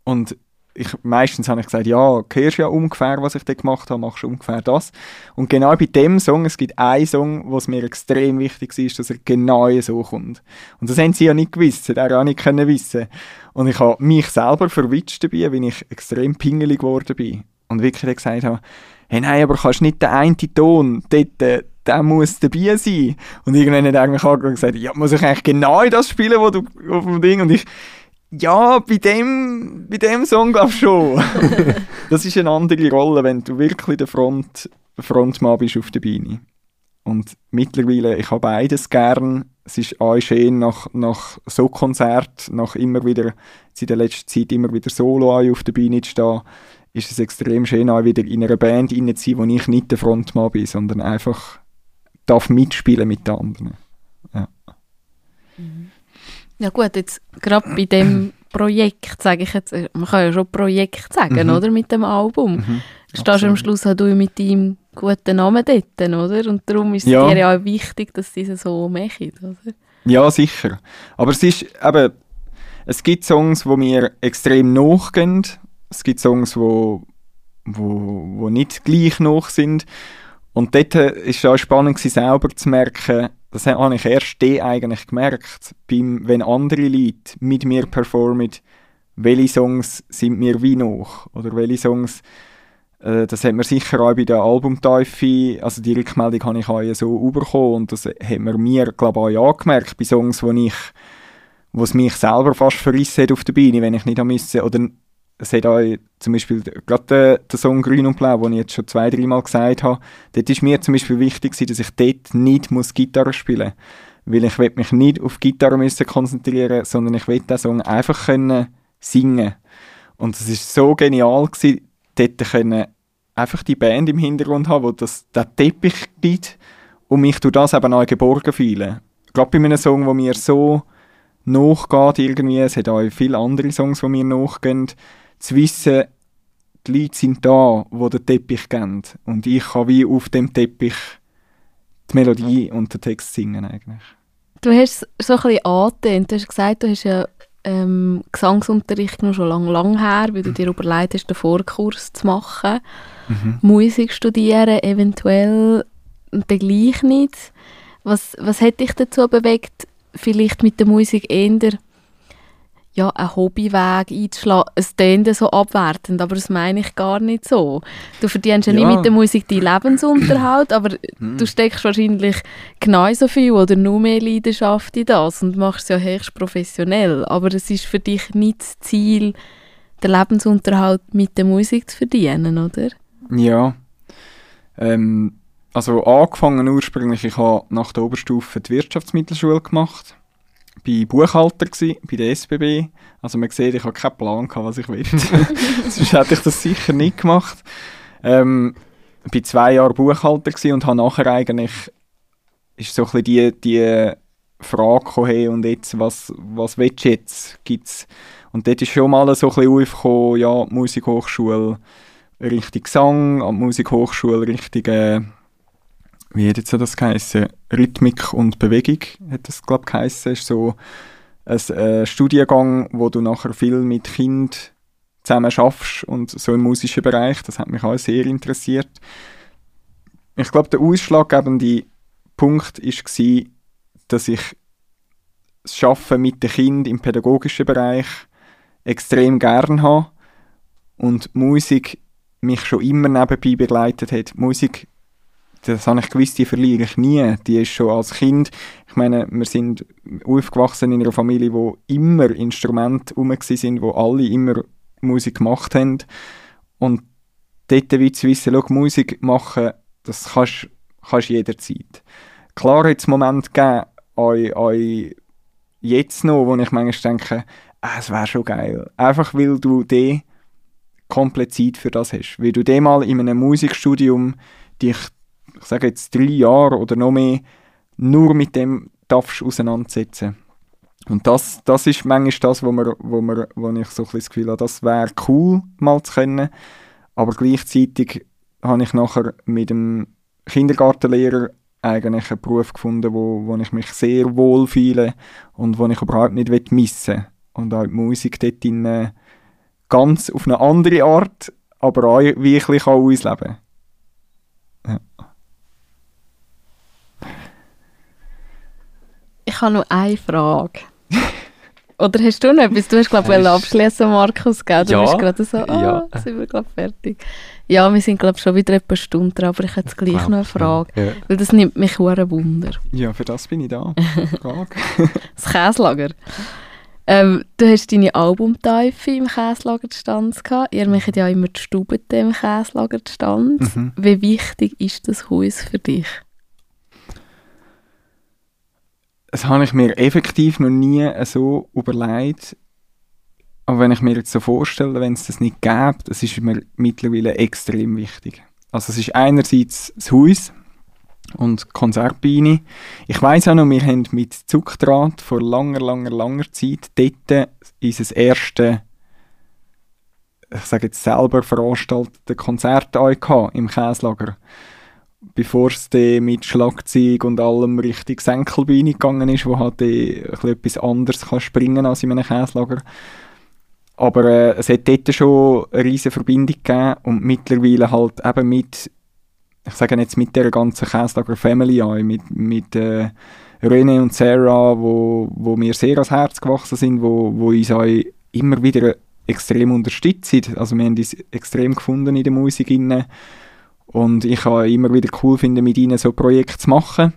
Und ich, meistens habe ich gesagt, ja, hörst ja ungefähr, was ich da gemacht habe, machst ungefähr das. Und genau bei dem Song, es gibt einen Song, wo es mir extrem wichtig ist, dass er genau so kommt. Und das haben sie ja nicht gewusst, das er auch nicht können wissen. Und ich habe mich selber verwitscht dabei, weil ich extrem pingelig geworden bin. Und wirklich gesagt habe, hey, nein, aber kannst nicht den einen Ton dort, äh, der muss dabei sein. Und irgendwann hat er mich angeschaut und gesagt, ja, muss ich eigentlich genau das spielen, was du auf dem Ding, und ich, ja, bei dem, bei dem Song glaube ich schon. das ist eine andere Rolle, wenn du wirklich der Front, Frontmann bist auf der Bühne. Und mittlerweile, ich habe beides gern. Es ist auch schön, nach, nach so Konzert, nach immer wieder, in der letzten Zeit immer wieder solo auf der Bühne zu stehen, ist es extrem schön, auch wieder in einer Band zu sein, wo ich nicht der Frontmann bin, sondern einfach darf mitspielen mit den anderen. Ja. Mhm. Ja gut, jetzt gerade bei dem Projekt, sage ich jetzt, äh, man kann ja schon Projekt sagen, mhm. oder, mit dem Album. Mhm. Stehst du am Schluss auch du mit deinem guten Namen dort, oder? Und darum ist es ja. dir ja auch wichtig, dass sie es so machen, oder? Ja, sicher. Aber es ist eben, es gibt Songs, die mir extrem nachgehen. Es gibt Songs, wo, wo, wo nicht gleich nach sind. Und dort war es auch spannend, selber zu merken, das habe ich erst dann eigentlich gemerkt, beim, wenn andere Leute mit mir performen, welche Songs sind mir wie noch? Oder welche Songs äh, das hat man sicher auch bei der Albumteufe, also die Rückmeldung habe ich auch so bekommen und das hat man mir, glaube ich, auch angemerkt, bei Songs, wo ich wo es mich selber fast verrissen hat auf der Bühne, wenn ich nicht müssen, oder es hat auch zum Beispiel gerade der, der Song Grün und Blau, den ich jetzt schon zwei, dreimal gesagt habe, dort ist mir zum Beispiel wichtig dass ich dort nicht Gitarre spielen muss. Weil ich mich nicht auf Gitarre müssen konzentrieren sondern ich will den Song einfach können singen Und es ist so genial dort können einfach die Band im Hintergrund haben, wo das, der Teppich gibt und mich durch das eben auch geborgen fühlen. Gerade bei einem Song, wo mir so nachgeht irgendwie, es hat auch viele andere Songs, die mir nachgehen, zu wissen, die Leute sind da, die den Teppich kennen. Und ich kann wie auf dem Teppich die Melodie und den Text singen eigentlich. Du hast so ein bisschen angetönt. Du hast gesagt, du hast ja ähm, Gesangsunterricht noch schon lange, lange her, weil du dir überlegt hast, den Vorkurs zu machen. Mhm. Musik studieren, eventuell und dann gleich nicht. Was, was hat dich dazu bewegt, vielleicht mit der Musik eher ja, einen Hobbyweg einzuschlagen. Es klingt so abwertend, aber das meine ich gar nicht so. Du verdienst ja, ja. nicht mit der Musik deinen Lebensunterhalt, aber hm. du steckst wahrscheinlich genauso viel oder nur mehr Leidenschaft in das und machst es ja höchst professionell. Aber es ist für dich nicht das Ziel, den Lebensunterhalt mit der Musik zu verdienen, oder? Ja. Ähm, also angefangen ursprünglich, ich habe nach der Oberstufe die Wirtschaftsmittelschule gemacht bei Buchhalter gewesen, bei der SBB. Also man sieht, ich habe keinen Plan gehabt, was ich will. Sonst hätte ich das sicher nicht gemacht. Ähm, bei zwei Jahren Buchhalter gewesen und habe nachher eigentlich ist so ein bisschen die, die Frage gekommen, hey, und jetzt, was, was willst du jetzt? Gibt's? Und dort ist schon mal so ein bisschen aufgekommen, ja, Musikhochschule Richtung Gesang, Musikhochschule Richtung äh, wie hat jetzt das geheißen? Rhythmik und Bewegung hat das, glaube ich, geheißen. ist so ein äh, Studiengang, wo du nachher viel mit Kind zusammen schaffst und so im musischen Bereich. Das hat mich auch sehr interessiert. Ich glaube, der ausschlaggebende Punkt war, dass ich das Arbeiten mit den Kindern im pädagogischen Bereich extrem gern habe und Musik mich schon immer nebenbei begleitet hat. Musik das habe ich gewusst, die verliere ich nie. Die ist schon als Kind, ich meine, wir sind aufgewachsen in einer Familie, wo immer Instrumente rum sind, wo alle immer Musik gemacht haben. Und dort wie zu wissen, schau, Musik machen, das kannst du jederzeit. Klar hat es Momente gegeben, euch, jetzt noch, wo ich manchmal denke, ah, es wäre schon geil. Einfach weil du den komplett Zeit für das hast. Weil du dem mal in einem Musikstudium dich, ich sage jetzt drei Jahre oder noch mehr, nur mit dem darfst auseinandersetzen. Und das, das ist manchmal das, wo, man, wo, man, wo ich so ein das Gefühl habe, das wäre cool, mal zu können. Aber gleichzeitig habe ich nachher mit dem Kindergartenlehrer eigentlich einen Beruf gefunden, wo, wo ich mich sehr wohl fühle und wo ich überhaupt nicht missen will. Und auch die Musik dort in, ganz auf eine andere Art, aber auch wirklich ausleben ja. Ich habe noch eine Frage. Oder hast du noch etwas? Du hast, glaube ich, abschließen, Markus, gell? Du ja, bist gerade so, ah, ja. sind wir, glaube fertig. Ja, wir sind, glaube ich, schon wieder etwa Stunde dran, aber ich hätte gleich noch eine Frage. Ja. Weil das nimmt mich ein Wunder. Ja, für das bin ich da. Frage. das Käslager. Ähm, du hast deine Albumteufe im Käslagerstand gehabt. Ihr macht ja immer die Stube im Käslagerstand. Mhm. Wie wichtig ist das Haus für dich? Das habe ich mir effektiv noch nie so überlegt. Aber wenn ich mir jetzt so vorstelle, wenn es das nicht gäbe, das ist mir mittlerweile extrem wichtig. Also es ist einerseits das Haus und Konzertbeine. Ich weiß auch noch, wir haben mit Zuckdraht vor langer, langer, langer Zeit dort unser erste, ich sage jetzt selber veranstaltete Konzert im Käslager. Bevor es mit Schlagzeug und allem richtig Senkelbeine gegangen ist, wo halt etwas anderes kann springen als in einem Käslager. Aber äh, es hat dort schon eine riesige Verbindung gegeben und mittlerweile halt eben mit, ich sage jetzt mit der ganzen Käslager Family mit, mit äh, René und Sarah, wo, wo mir sehr ans Herz gewachsen sind, wo, wo uns auch immer wieder extrem unterstützen. Also wir haben uns extrem gefunden in der Musik inne und ich habe immer wieder cool finden, mit ihnen so Projekte zu machen.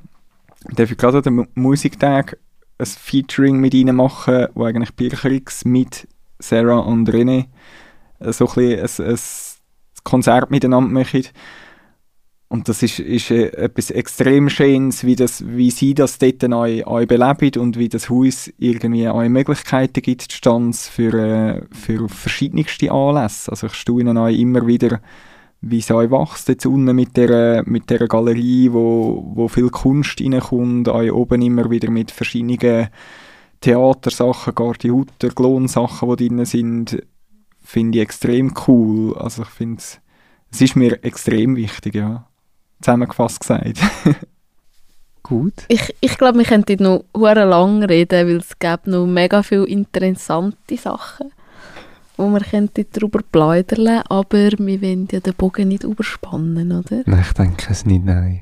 Ich darf gerade an den Musiktag ein Featuring mit ihnen machen, wo eigentlich Bircherix mit Sarah und René äh, so ein, ein, ein Konzert miteinander machen. Und das ist, ist äh, etwas extrem Schönes, wie, das, wie sie das dort neu, neu beleben und wie das Haus irgendwie neue Möglichkeiten gibt, Stands für, äh, für verschiedenste Anlässe. Also ich staune euch immer wieder, wie es euch wächst jetzt unten mit der, mit der Galerie, wo, wo viel Kunst reinkommt, euch oben immer wieder mit verschiedenen Theatersachen, Gardi Hutter, Glonsachen, die drin sind, finde ich extrem cool. Also ich finde es ist mir extrem wichtig, ja. Zusammengefasst gesagt. Gut. Ich, ich glaube, wir könnten noch lang reden, weil es gibt noch mega viele interessante Sachen, wo wir darüber plaudern aber wir wollen ja den Bogen nicht überspannen, oder? Nein, ich denke es nicht, nein.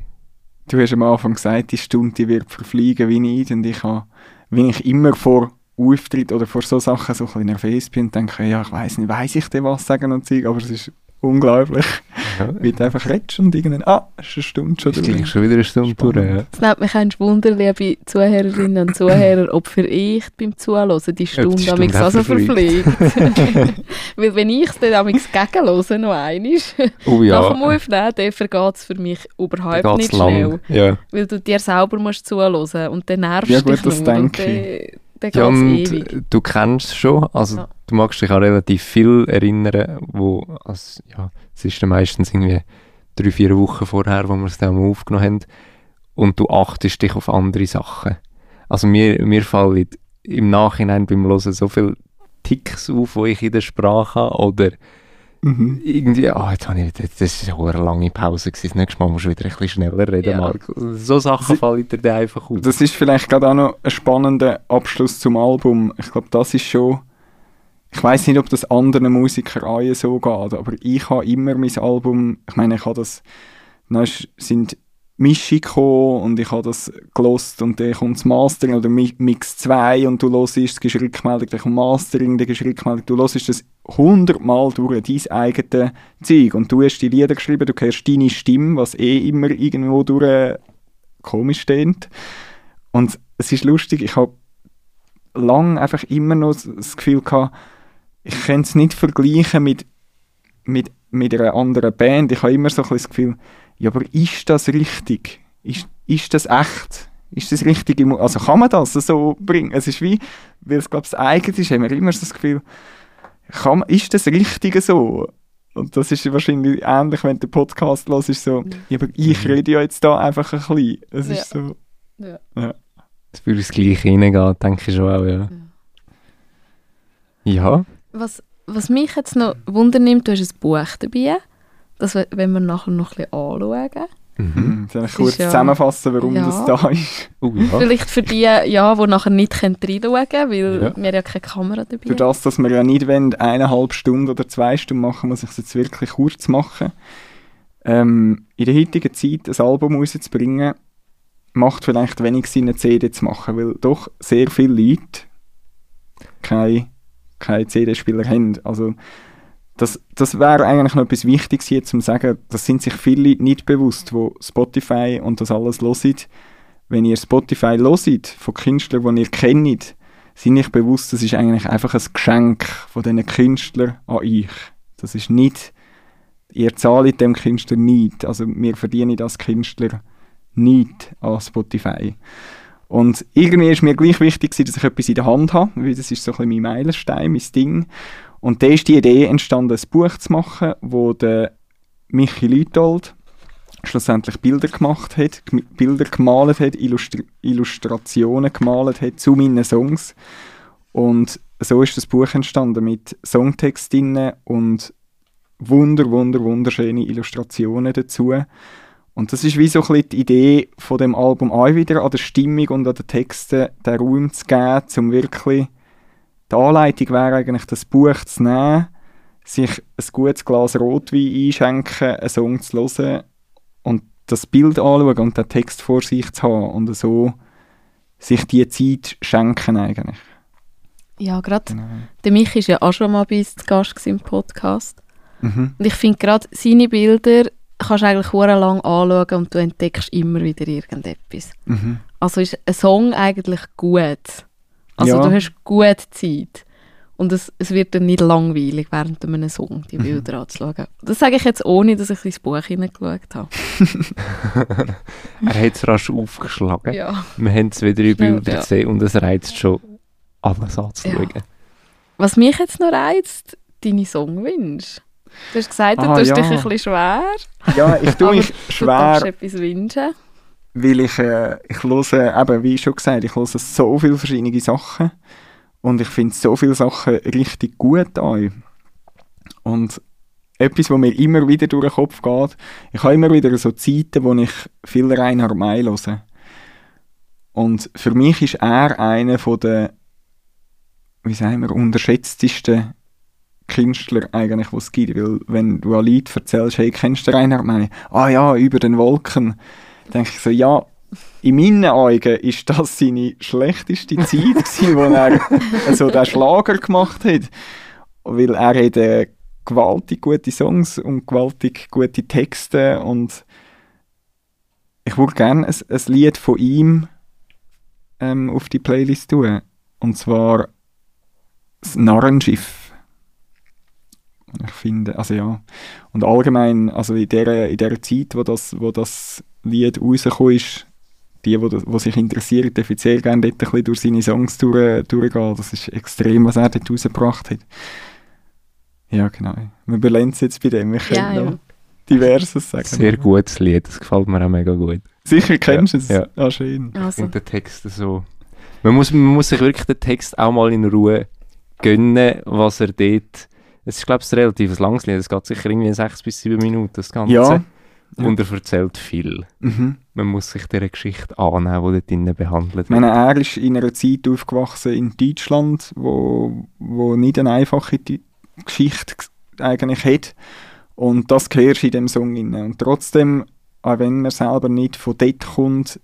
Du hast am Anfang gesagt, die Stunde wird verfliegen wie nicht und ich habe wenn ich immer vor Auftritt oder vor so Sachen so ein bisschen nervös bin und denke, ja, ich weiß nicht, weiß ich denn was sagen und so, aber es ist unglaublich. Ja. Wie du einfach redest und irgendwann, ah, ist eine Stunde schon durch. Ist schon wieder eine Stunde durch, ja. Es nimmt mich ein Wunder, liebe Zuhörerinnen und Zuhörer, ob für ich beim Zuhören die Stunde, ja, die Stunde so verfliegt. Weil wenn ich es dann am gegenhöre, noch einmal, oh, ja. nach dem Aufnehmen, dann vergeht es für mich überhaupt nicht lang. schnell. Ja. Weil du dir selber musst zuhören und dann nervst ja, gut, dich das denke ich ja, und ewig. du kennst es schon, also ja. Du magst dich auch relativ viel erinnern, wo, also, ja, es ist dann meistens irgendwie drei, vier Wochen vorher, wo wir es dann aufgenommen haben und du achtest dich auf andere Sachen. Also mir, mir fallen im Nachhinein beim Hören so viele Ticks auf, die ich in der Sprache habe oder Mhm. Irgendwie, ah, oh, jetzt habe ich, das war eine lange Pause. Gewesen. Das nächste Mal musst du wieder ein bisschen schneller reden, ja. Marco. So Sachen fallen dir einfach auf. Das ist vielleicht gerade auch noch ein spannender Abschluss zum Album. Ich glaube, das ist schon... Ich weiß nicht, ob das anderen Musikern auch so geht, aber ich habe immer mein Album... Ich meine, ich habe das... Dann sind Mischung und ich habe das gelost und dann kommt das Mastering oder Mix 2 und du hörst, es gibt Rückmeldung, dann kommt Mastering, dann gibt Rückmeldung, du hörst das hundertmal durch dein eigenes Zeug und du hast die Lieder geschrieben, du hörst deine Stimme, was eh immer irgendwo durch komisch steht und es ist lustig, ich habe lang einfach immer noch das Gefühl gehabt, ich kann es nicht vergleichen mit, mit, mit einer anderen Band, ich habe immer so ein bisschen das Gefühl, ja, aber ist das richtig? Ist, ist das echt? Ist das richtig? Also kann man das so bringen? Es ist wie, weil es, glaube ich, das Eigene ist, haben wir immer so das Gefühl, kann, man- ist das Richtige so? Und das ist wahrscheinlich ähnlich, wenn der Podcast los ist, so, ja, aber ich rede ja jetzt da einfach ein bisschen. Es ist so, Es würde ins Gleiche reingehen, denke ich schon auch, ja. Ja, Was, was mich jetzt noch wundernimmt, du hast ein Buch dabei. Das we- wenn wir nachher noch ein bisschen anschauen. mhm. hm, soll ich Das kurz ja- zusammenfassen, warum Ja. das da ist? Uh, ja. Vielleicht für die, ja, die nachher nicht können reinschauen können, weil Ja. wir ja keine Kamera dabei Für haben. das, dass wir ja nicht wollen, eineinhalb Stunden oder zwei Stunden machen, muss ich es jetzt wirklich kurz machen. Ähm, in der heutigen Zeit ein Album rauszubringen, macht vielleicht wenig Sinn, eine CD zu machen, weil doch sehr viele Leute keine, keine CD-Spieler haben. Also das, das wäre eigentlich noch etwas Wichtiges hier zu sagen, das sind sich viele nicht bewusst, wo Spotify und das alles hören. Wenn ihr Spotify hört, von Künstlern, die ihr kennt, sind nicht bewusst, das ist eigentlich einfach ein Geschenk von diesen Künstlern an euch. Das ist nicht, ihr zahlt dem Künstler nicht, also wir verdienen als Künstler nicht an Spotify. Und irgendwie ist mir gleich wichtig, dass ich etwas in der Hand habe, weil das ist so ein bisschen mein Meilenstein, mein Ding. Und da ist die Idee entstanden, ein Buch zu machen, wo der Michi Lütold schlussendlich Bilder gemacht hat, Bilder gemalt hat, Illustri Illustrationen gemalt hat zu meinen Songs. Und so ist das Buch entstanden mit Songtextinnen und wunder, wunder, wunderschöne Illustrationen dazu. Und das ist wie so ein bisschen die Idee von dem Album auch wieder, an der Stimmung und an den Texten den Raum zu geben, um wirklich die Anleitung wäre eigentlich, das Buch zu nehmen, sich ein gutes Glas Rotwein einschenken, einen Song zu hören und das Bild anschauen und den Text vor sich zu haben und so sich die Zeit schenken eigentlich. Ja, gerade Genau. der Michi war ja auch schon mal bei uns zu Gast im Podcast. Mhm. Und ich finde gerade seine Bilder kannst du eigentlich lang anschauen und du entdeckst immer wieder irgendetwas. Mhm. Also ist ein Song eigentlich gut. Also Ja. du hast gut Zeit. Und es, es wird dann nicht langweilig, während einem Song Mhm. die Bilder anzuschauen. Das sage ich jetzt ohne, dass ich ins Buch hineingeschaut habe. Er hat es rasch aufgeschlagen. Ja. Wir haben es wieder in Schnell, Bildern ja. gesehen und es reizt schon, alles anzuschauen. Was mich jetzt noch reizt, deine Songwünsche. Du hast gesagt, du Ah, tust ja. dich ein bisschen schwer. Ja, ich tue mich Du schwer, etwas wünschen. weil ich, äh, ich höre, eben, wie schon gesagt, ich höre so viele verschiedene Sachen und ich finde so viele Sachen richtig gut an. Und etwas, was mir immer wieder durch den Kopf geht, ich habe immer wieder so Zeiten, wo ich viel Reinhard May höre. Und für mich ist er einer von der, wie sagen wir, unterschätztesten Künstler eigentlich, die es gibt. Weil wenn du an Leute erzählst, hey, kennst du Reinhard May? Ah ja, über den Wolken. denke ich so, ja, in meinen Augen ist das seine schlechteste Zeit gewesen, wo er so den Schlager gemacht hat. Weil er hat äh, gewaltig gute Songs und gewaltig gute Texte und ich würde gerne ein, ein Lied von ihm ähm, auf die Playlist tun. Und zwar das Narrenschiff. Und Ich finde, also ja. Und allgemein, also in der, in der Zeit, wo das, wo das Lied rausgekommen ist, die, die, die sich interessieren, dürfen sehr gerne dort ein bisschen durch seine Songs durch, durchgehen. Das ist extrem, was er dort rausgebracht hat. Ja, genau. Wir belernen es jetzt bei dem. Wir können Ja, ja. noch diverses sagen. Sehr gutes Lied, das gefällt mir auch mega gut. Sicher kennst du es? Ja. Ah, schön. Also, Und der Text so. Man muss, man muss sich wirklich den Text auch mal in Ruhe gönnen, was er dort. Es ist, glaube ich, ein relativ langes Lied. Es geht sicher irgendwie sechs bis sieben Minuten, das Ganze. Ja. Und er erzählt viel. Mhm. Man muss sich dieser Geschichte annehmen, die dort drinnen behandelt meine, er ist in einer Zeit aufgewachsen in Deutschland, wo, wo nicht eine einfache Geschichte eigentlich hat. Und das hörst du in dem Song rein. Und trotzdem, auch wenn man selber nicht von dort kommt,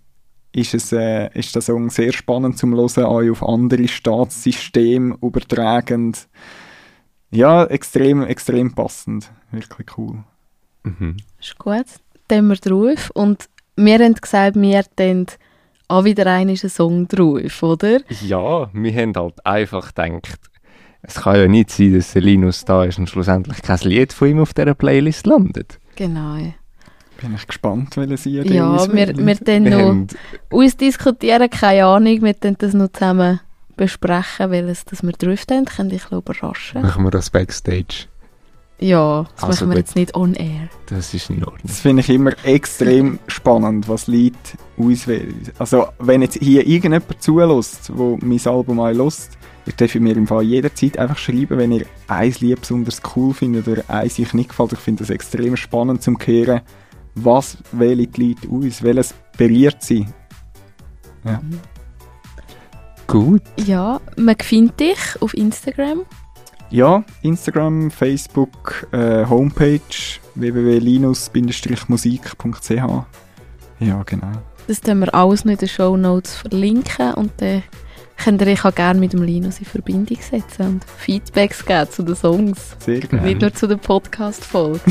ist, es, äh, ist der Song sehr spannend zum Hören, auch auf andere Staatssysteme übertragend. Ja, extrem, extrem passend. Wirklich cool. Mhm. ist gut. Dann wir drauf. Und wir haben gesagt, wir dann auch wieder einen Song drauf, oder? Ja, wir haben halt einfach gedacht, es kann ja nicht sein, dass Linus da ist und schlussendlich kein Lied von ihm auf dieser Playlist landet. Genau. Bin ich gespannt, welches ihr Ja, wir, wir dann Wir noch haben, ausdiskutieren, keine Ahnung, wir dann das noch zusammen besprechen, welches das wir drauf haben, könnt ich glaube überraschen. Machen wir das Backstage. Ja, das Also machen wir gut. jetzt nicht on air. Das ist in Ordnung. Das finde ich immer extrem spannend, was Leute auswählen. Also, wenn jetzt hier irgendjemand zulässt, wo mein Album auch hört, ihr dürft mir im Fall jederzeit einfach schreiben, wenn ihr ein Lied besonders cool findet oder eins euch nicht gefällt. Ich finde das extrem spannend zum Kehren. Was wählen die Leute aus? Welches berührt sie? Gut. Ja, man findet dich auf Instagram. Ja, Instagram, Facebook, äh, Homepage www.linus-musik.ch Ja, genau. Das tun wir alles noch in den Show Notes verlinken und dann könnt ihr euch auch gerne mit dem Linus in Verbindung setzen und Feedbacks geben zu den Songs. Sehr gerne. Nicht nur zu der Podcast-Folge.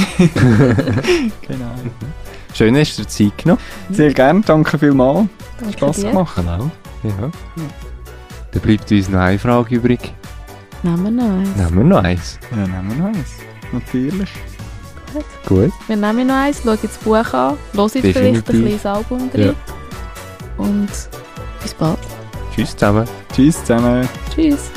Genau. Schön, hast du dir Zeit genommen. Sehr gerne, danke vielmals. Danke Spass dir. gemacht. Genau. Ja. Dann bleibt uns noch eine Frage übrig. Nehmen wir noch eins. Nehmen wir noch eins. Ja, nehmen wir noch eins. Natürlich. Gut. Wir nehmen noch eins, schauen das Buch an, hören vielleicht ein kleines Album drin. Und bis bald. Tschüss zusammen. Tschüss zusammen. Tschüss.